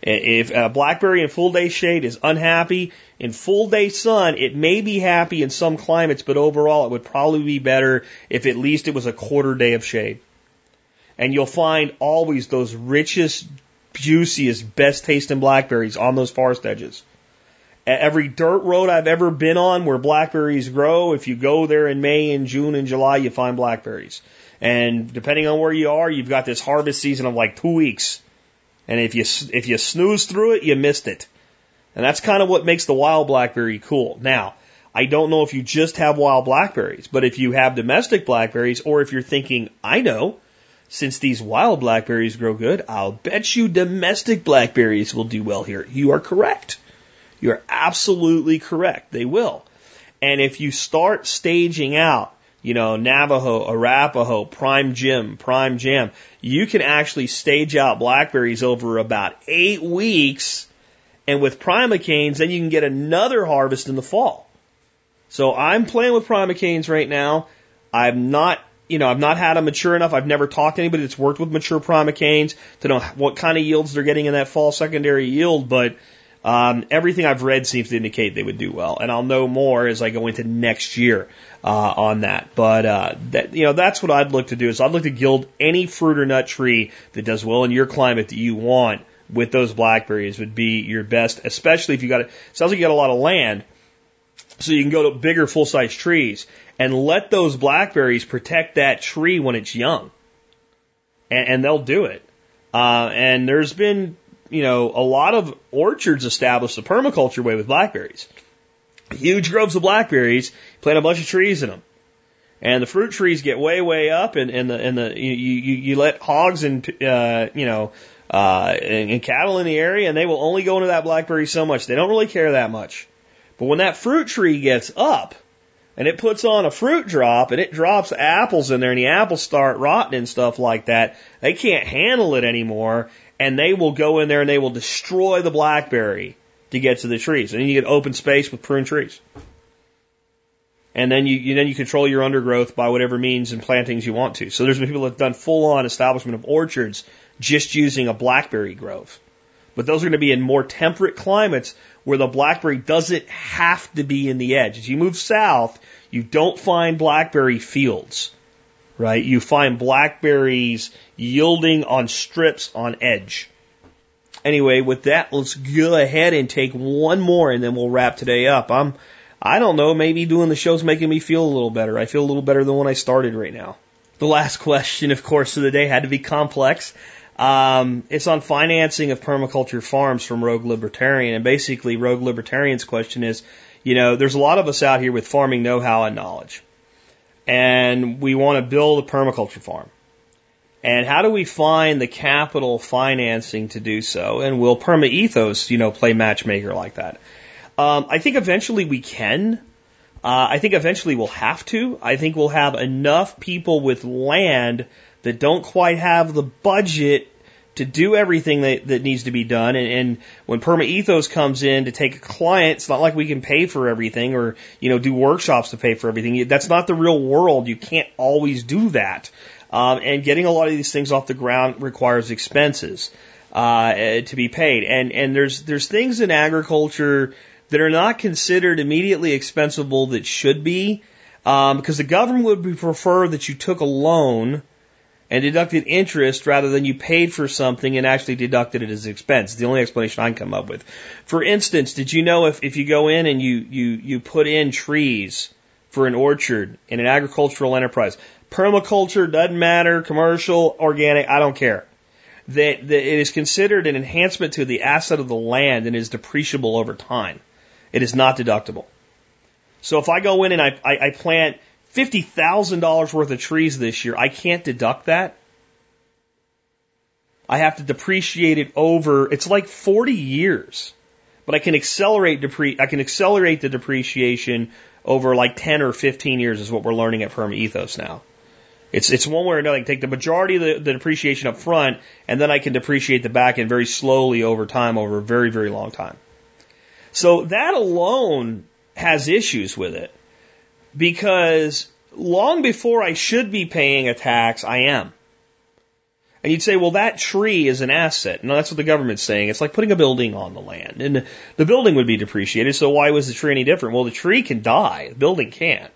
If a blackberry in full day shade is unhappy, in full day sun, it may be happy in some climates, but overall it would probably be better if at least it was a quarter day of shade. And you'll find always those richest, juiciest, best tasting blackberries on those forest edges. Every dirt road I've ever been on where blackberries grow, if you go there in May and June and July, you find blackberries. And depending on where you are, you've got this harvest season of like two weeks and if you, if you snooze through it, you missed it. And that's kind of what makes the wild blackberry cool. Now, I don't know if you just have wild blackberries, but if you have domestic blackberries, or if you're thinking, I know, since these wild blackberries grow good, I'll bet you domestic blackberries will do well here. You are correct. You are absolutely correct. They will. And if you start staging out you know, Navajo, Arapaho, Prime Jim, Prime Jan. You can actually stage out blackberries over about eight weeks. And with primocanes, then you can get another harvest in the fall. So I'm playing with primocanes right now. I've not, you know, I've not had them mature enough. I've never talked to anybody that's worked with mature primocanes to know what kind of yields they're getting in that fall secondary yield. But um, everything I've read seems to indicate they would do well, and I'll know more as I go into next year uh, on that. But uh, that you know, that's what I'd look to do. Is I'd look to guild any fruit or nut tree that does well in your climate that you want with those blackberries would be your best, especially if you got it. Sounds like you got a lot of land, so you can go to bigger full size trees and let those blackberries protect that tree when it's young, and, and they'll do it. Uh, and there's been you know, a lot of orchards established the permaculture way with blackberries. Huge groves of blackberries, plant a bunch of trees in them. And the fruit trees get way, way up and, and the, and the, you, you, you let hogs and, uh, you know, uh, and, and cattle in the area and they will only go into that blackberry so much. They don't really care that much. But when that fruit tree gets up, and it puts on a fruit drop and it drops apples in there and the apples start rotting and stuff like that, they can't handle it anymore and they will go in there and they will destroy the blackberry to get to the trees. And then you get open space with prune trees. And then you, you then you control your undergrowth by whatever means and plantings you want to. So there's been people that have done full on establishment of orchards just using a blackberry grove. But those are going to be in more temperate climates where the blackberry doesn't have to be in the edge. As you move south, you don't find blackberry fields right? You find blackberries yielding on strips on edge. Anyway, with that, let's go ahead and take one more and then we'll wrap today up. I'm, I don't know, maybe doing the show's making me feel a little better. I feel a little better than when I started right now. The last question, of course, of the day had to be complex. Um, it's on financing of permaculture farms from Rogue Libertarian. And basically, Rogue Libertarian's question is, you know, there's a lot of us out here with farming know-how and knowledge. And we want to build a permaculture farm. And how do we find the capital financing to do so? And will Perma Ethos, you know, play matchmaker like that? Um, I think eventually we can. Uh, I think eventually we'll have to. I think we'll have enough people with land that don't quite have the budget to do everything that, that needs to be done. And, and when Perma Ethos comes in to take a client, it's not like we can pay for everything or, you know, do workshops to pay for everything. That's not the real world. You can't always do that. Um, and getting a lot of these things off the ground requires expenses, uh, to be paid. And, and there's, there's things in agriculture that are not considered immediately expensible that should be, um, because the government would prefer that you took a loan and deducted interest rather than you paid for something and actually deducted it as expense. The only explanation I can come up with. For instance, did you know if, if you go in and you, you, you put in trees for an orchard in an agricultural enterprise, permaculture doesn't matter, commercial, organic, I don't care. That, that it is considered an enhancement to the asset of the land and is depreciable over time. It is not deductible. So if I go in and I, I, I plant $50,000 worth of trees this year, I can't deduct that. I have to depreciate it over, it's like 40 years. But I can accelerate depre- I can accelerate the depreciation over like 10 or 15 years is what we're learning at Perma Ethos now. It's, it's one way or another. I can take the majority of the, the depreciation up front and then I can depreciate the back end very slowly over time over a very, very long time. So that alone has issues with it because long before I should be paying a tax, I am. And you'd say, well, that tree is an asset. No, that's what the government's saying. It's like putting a building on the land. And the building would be depreciated, so why was the tree any different? Well, the tree can die, the building can't.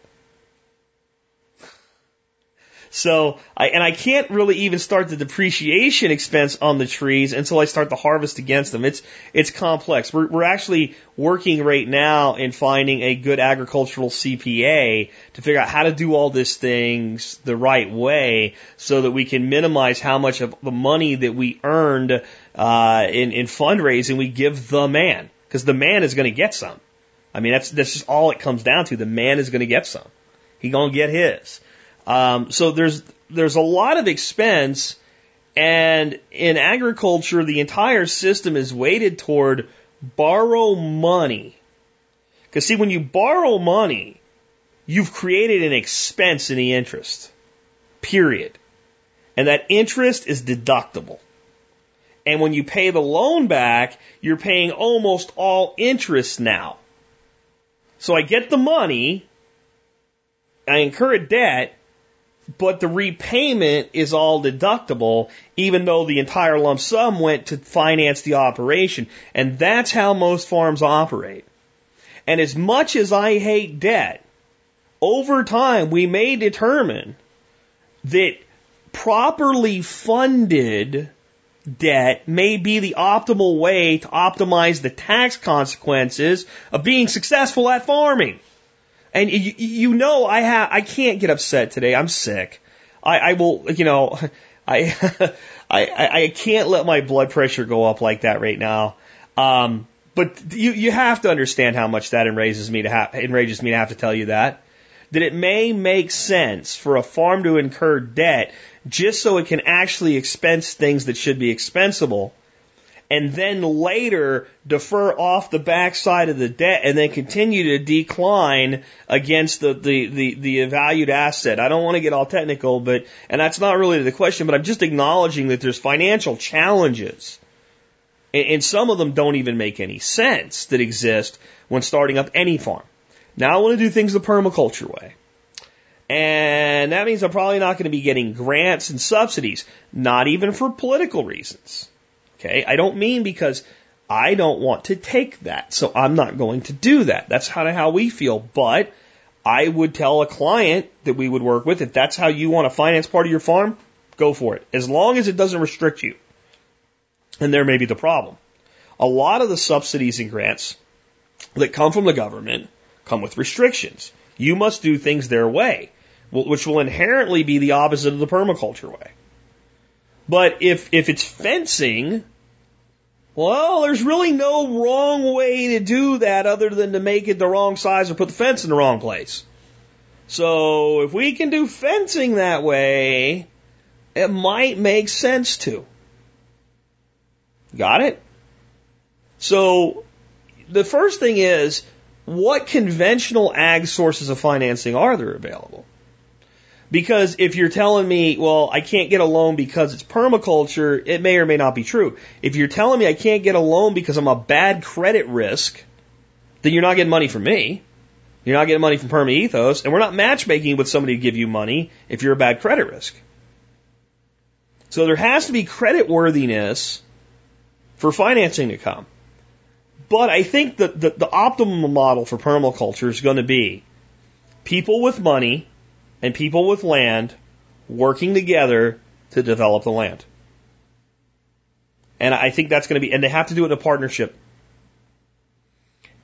So, I, and I can't really even start the depreciation expense on the trees until I start the harvest against them. It's, it's complex. We're, we're actually working right now in finding a good agricultural CPA to figure out how to do all these things the right way so that we can minimize how much of the money that we earned, uh, in, in fundraising we give the man. Cause the man is going to get some. I mean, that's, that's just all it comes down to. The man is going to get some. He gonna get his. Um, so there's there's a lot of expense, and in agriculture, the entire system is weighted toward borrow money. Because see, when you borrow money, you've created an expense in the interest. Period. And that interest is deductible. And when you pay the loan back, you're paying almost all interest now. So I get the money, I incur a debt, but the repayment is all deductible, even though the entire lump sum went to finance the operation. And that's how most farms operate. And as much as I hate debt, over time we may determine that properly funded debt may be the optimal way to optimize the tax consequences of being successful at farming. And you, you know, I have, I can't get upset today. I'm sick. I, I will, you know, I, I, I can't let my blood pressure go up like that right now. Um, but you, you have to understand how much that enrages me to have, enrages me to have to tell you that. That it may make sense for a farm to incur debt just so it can actually expense things that should be expensible and then later defer off the backside of the debt and then continue to decline against the, the, the, the valued asset. I don't want to get all technical, but, and that's not really the question, but I'm just acknowledging that there's financial challenges. And some of them don't even make any sense that exist when starting up any farm. Now I want to do things the permaculture way. And that means I'm probably not going to be getting grants and subsidies, not even for political reasons. Okay. I don't mean because I don't want to take that. So I'm not going to do that. That's kind of how we feel. But I would tell a client that we would work with, if that's how you want to finance part of your farm, go for it. As long as it doesn't restrict you. And there may be the problem. A lot of the subsidies and grants that come from the government come with restrictions. You must do things their way, which will inherently be the opposite of the permaculture way. But if, if it's fencing, well, there's really no wrong way to do that other than to make it the wrong size or put the fence in the wrong place. So if we can do fencing that way, it might make sense to. Got it? So the first thing is, what conventional ag sources of financing are there available? Because if you're telling me, well, I can't get a loan because it's permaculture, it may or may not be true. If you're telling me I can't get a loan because I'm a bad credit risk, then you're not getting money from me. You're not getting money from Perma Ethos, and we're not matchmaking with somebody to give you money if you're a bad credit risk. So there has to be credit worthiness for financing to come. But I think that the, the optimum model for permaculture is going to be people with money and people with land working together to develop the land. And I think that's going to be, and they have to do it in a partnership.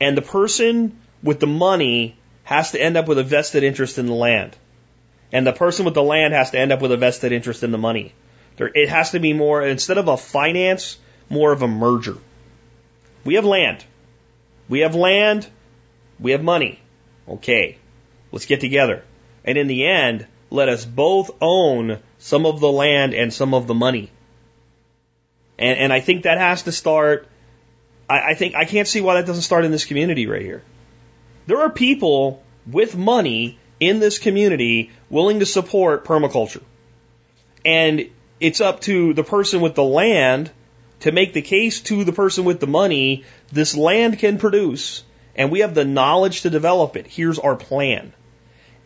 And the person with the money has to end up with a vested interest in the land. And the person with the land has to end up with a vested interest in the money. There, it has to be more, instead of a finance, more of a merger. We have land. We have land. We have money. Okay. Let's get together. And in the end, let us both own some of the land and some of the money. And, and I think that has to start. I, I think I can't see why that doesn't start in this community right here. There are people with money in this community willing to support permaculture. And it's up to the person with the land to make the case to the person with the money this land can produce and we have the knowledge to develop it. Here's our plan.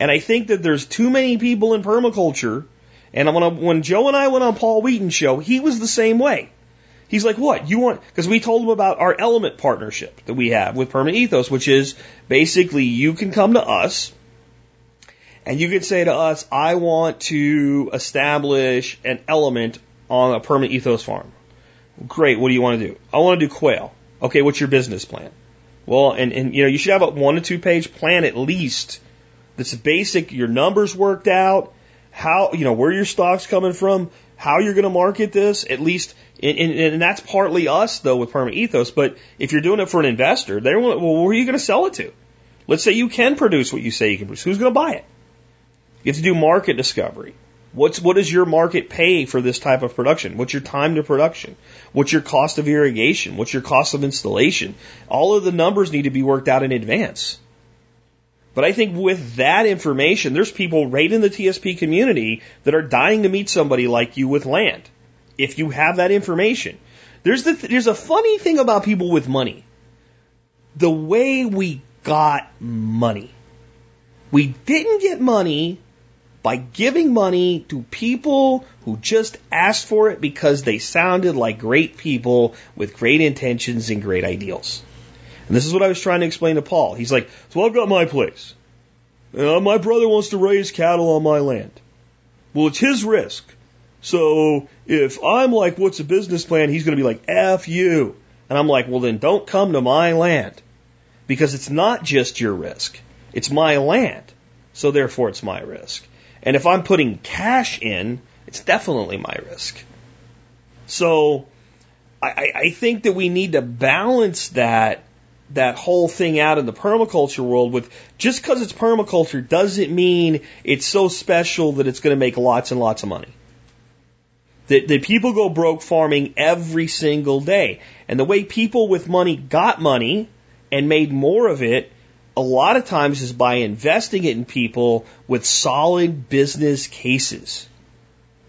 And I think that there's too many people in permaculture. And when, when Joe and I went on Paul Wheaton's show, he was the same way. He's like, what? You want, because we told him about our element partnership that we have with Perma Ethos, which is basically you can come to us and you can say to us, I want to establish an element on a Perma Ethos farm. Great. What do you want to do? I want to do quail. Okay. What's your business plan? Well, and, and, you know, you should have a one to two page plan at least that's basic, your numbers worked out, how, you know, where your stock's coming from, how you're going to market this, at least and, and, and that's partly us though with Perma Ethos. But if you're doing it for an investor, they want, well, where are you going to sell it to? Let's say you can produce what you say you can produce. Who's going to buy it? You have to do market discovery. What's what does your market pay for this type of production? What's your time to production? What's your cost of irrigation? What's your cost of installation? All of the numbers need to be worked out in advance. But I think with that information, there's people right in the TSP community that are dying to meet somebody like you with land if you have that information. There's the th- there's a funny thing about people with money. The way we got money. We didn't get money by giving money to people who just asked for it because they sounded like great people with great intentions and great ideals. And this is what I was trying to explain to Paul. He's like, so I've got my place. Uh, my brother wants to raise cattle on my land. Well, it's his risk. So if I'm like, what's a business plan? He's going to be like, F you. And I'm like, well, then don't come to my land because it's not just your risk. It's my land. So therefore it's my risk. And if I'm putting cash in, it's definitely my risk. So I, I think that we need to balance that that whole thing out in the permaculture world with just because it's permaculture doesn't mean it's so special that it's going to make lots and lots of money. That, that people go broke farming every single day. And the way people with money got money and made more of it, a lot of times is by investing it in people with solid business cases.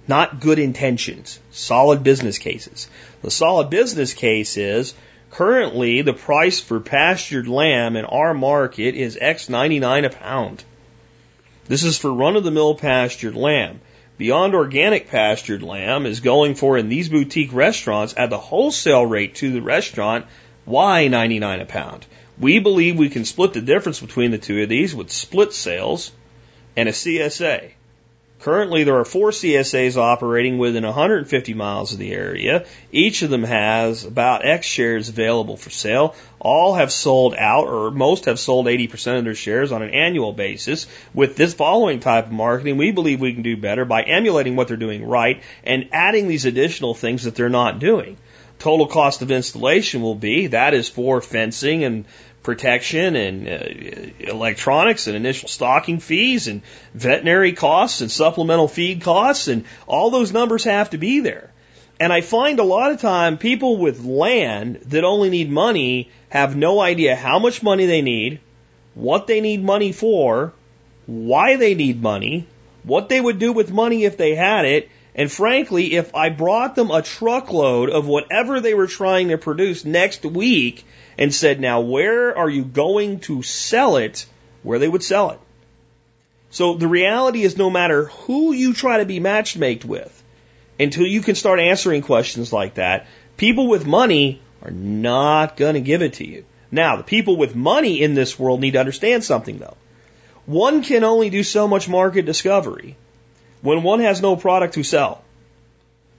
Not good intentions, solid business cases. The solid business case is currently the price for pastured lamb in our market is X99 a pound. This is for run of the mill pastured lamb. Beyond Organic pastured lamb is going for in these boutique restaurants at the wholesale rate to the restaurant Y99 a pound. We believe we can split the difference between the two of these with split sales and a CSA. Currently, there are four CSAs operating within 150 miles of the area. Each of them has about X shares available for sale. All have sold out, or most have sold 80% of their shares on an annual basis. With this following type of marketing, we believe we can do better by emulating what they're doing right and adding these additional things that they're not doing. Total cost of installation will be that is for fencing and protection and uh, electronics and initial stocking fees and veterinary costs and supplemental feed costs and all those numbers have to be there. And I find a lot of time people with land that only need money have no idea how much money they need, what they need money for, why they need money, what they would do with money if they had it, and frankly, if I brought them a truckload of whatever they were trying to produce next week and said, now where are you going to sell it? Where they would sell it. So the reality is no matter who you try to be matchmaked with, until you can start answering questions like that, people with money are not going to give it to you. Now, the people with money in this world need to understand something though. One can only do so much market discovery when one has no product to sell.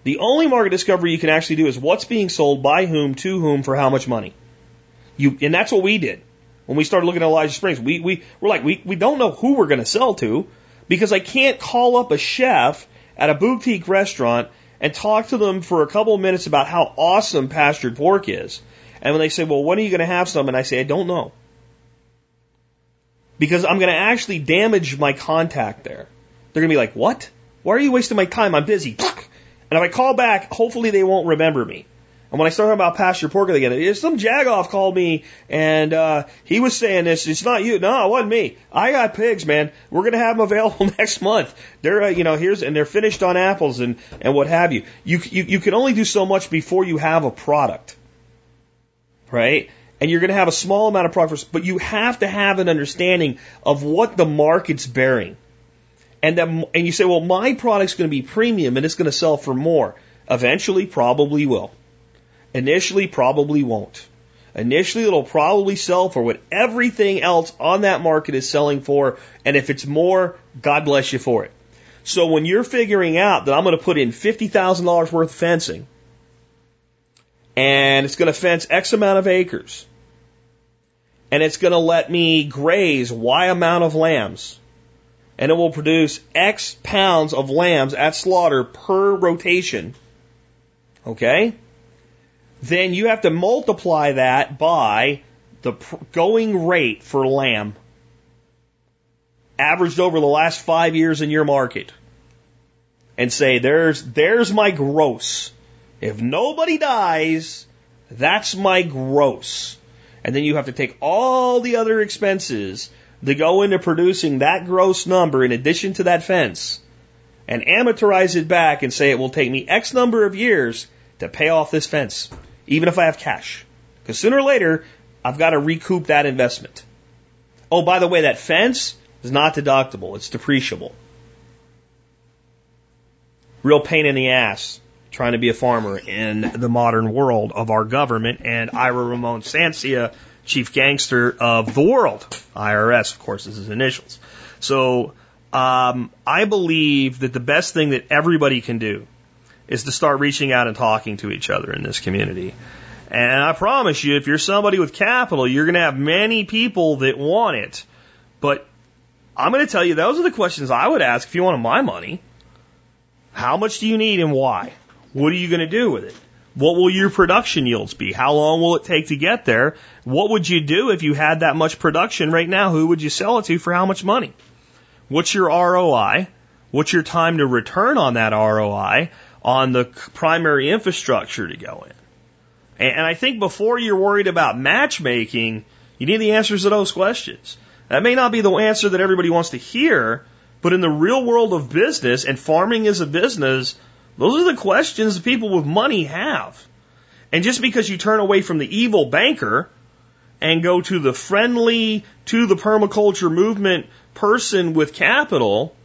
The only market discovery you can actually do is what's being sold by whom, to whom, for how much money. You, and that's what we did when we started looking at Elijah Springs. We, we, we're like, we, we don't know who we're going to sell to because I can't call up a chef at a boutique restaurant and talk to them for a couple of minutes about how awesome pastured pork is. And when they say, well, when are you going to have some? And I say, I don't know. Because I'm going to actually damage my contact there. They're going to be like, what? Why are you wasting my time? I'm busy. And if I call back, hopefully they won't remember me. And when I started talking about pasture pork again, some jagoff called me and uh, he was saying this. It's not you. No, it wasn't me. I got pigs, man. We're gonna have them available next month. They're uh, you know here's and they're finished on apples and and what have you. You you you can only do so much before you have a product, right? And you're gonna have a small amount of product, but you have to have an understanding of what the market's bearing. And then, and you say, well, my product's going to be premium and it's going to sell for more. Eventually, probably will. Initially, probably won't. Initially, it'll probably sell for what everything else on that market is selling for. And if it's more, God bless you for it. So when you're figuring out that I'm going to put in $50,000 worth of fencing and it's going to fence X amount of acres and it's going to let me graze Y amount of lambs and it will produce X pounds of lambs at slaughter per rotation. Okay? Then you have to multiply that by the going rate for lamb averaged over the last five years in your market and say there's there's my gross. If nobody dies, that's my gross. And then you have to take all the other expenses that go into producing that gross number in addition to that fence and amortize it back and say it will take me X number of years to pay off this fence even if I have cash. Because sooner or later, I've got to recoup that investment. Oh, by the way, that fence is not deductible, it's depreciable. Real pain in the ass trying to be a farmer in the modern world of our government. And Ira Ramon Sancia, chief gangster of the world, IRS, of course, is his initials. So um, I believe that the best thing that everybody can do is to start reaching out and talking to each other in this community. And I promise you, if you're somebody with capital, you're going to have many people that want it. But I'm going to tell you, those are the questions I would ask if you wanted my money. How much do you need and why? What are you going to do with it? What will your production yields be? How long will it take to get there? What would you do if you had that much production right now? Who would you sell it to for how much money? What's your ROI? What's your time to return on that ROI? On the primary infrastructure to go in. And I think before you're worried about matchmaking, you need the answers to those questions. That may not be the answer that everybody wants to hear, but in the real world of business and farming is a business, those are the questions that people with money have. And just because you turn away from the evil banker and go to the friendly, to the permaculture movement person with capital,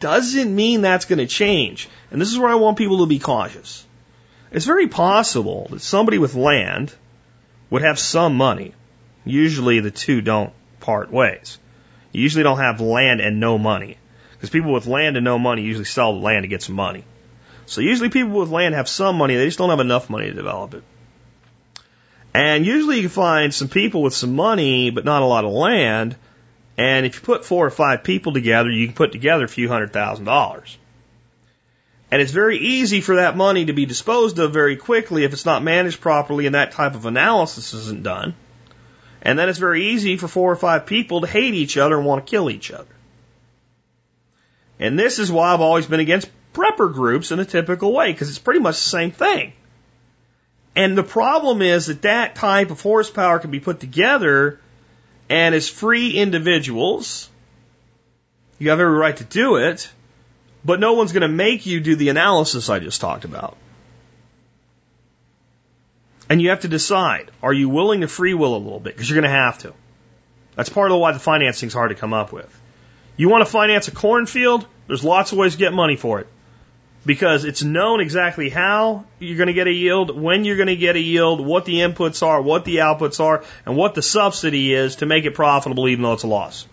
doesn't mean that's going to change. And this is where I want people to be cautious. It's very possible that somebody with land would have some money. Usually the two don't part ways. You usually don't have land and no money. Because people with land and no money usually sell the land to get some money. So usually people with land have some money, they just don't have enough money to develop it. And usually you can find some people with some money, but not a lot of land. And if you put four or five people together, you can put together a few hundred thousand dollars. And it's very easy for that money to be disposed of very quickly if it's not managed properly and that type of analysis isn't done. And then it's very easy for four or five people to hate each other and want to kill each other. And this is why I've always been against prepper groups in a typical way, because it's pretty much the same thing. And the problem is that that type of horsepower can be put together and as free individuals, you have every right to do it, but no one's going to make you do the analysis I just talked about. And you have to decide, are you willing to free will a little bit? Because you're going to have to. That's part of why the financing is hard to come up with. You want to finance a cornfield? There's lots of ways to get money for it because it's known exactly how you're going to get a yield, when you're going to get a yield, what the inputs are, what the outputs are, and what the subsidy is to make it profitable even though it's a loss.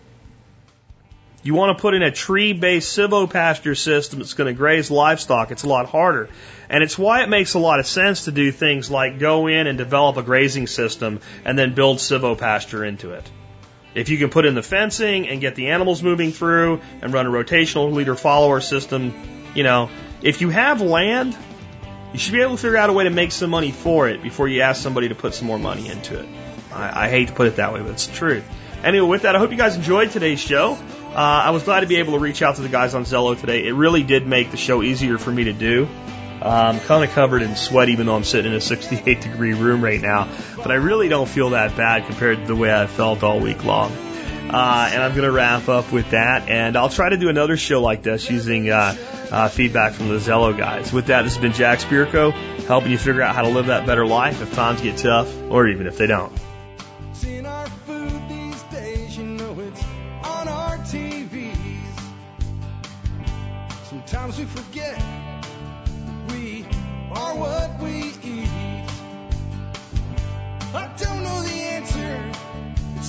You want to put in a tree-based silvopasture system that's going to graze livestock. It's a lot harder. And it's why it makes a lot of sense to do things like go in and develop a grazing system and then build silvopasture into it. If you can put in the fencing and get the animals moving through and run a rotational leader follower system, you know, if you have land, you should be able to figure out a way to make some money for it before you ask somebody to put some more money into it. I, I hate to put it that way, but it's the truth. Anyway, with that, I hope you guys enjoyed today's show. Uh, I was glad to be able to reach out to the guys on Zello today. It really did make the show easier for me to do. I'm kind of covered in sweat, even though I'm sitting in a 68 degree room right now. But I really don't feel that bad compared to the way I felt all week long. Uh, and I'm going to wrap up with that. And I'll try to do another show like this using uh, uh, feedback from the Zello guys. With that, this has been Jack Spirko, helping you figure out how to live that better life if times get tough, or even if they don't. Sometimes we forget we are what we eat.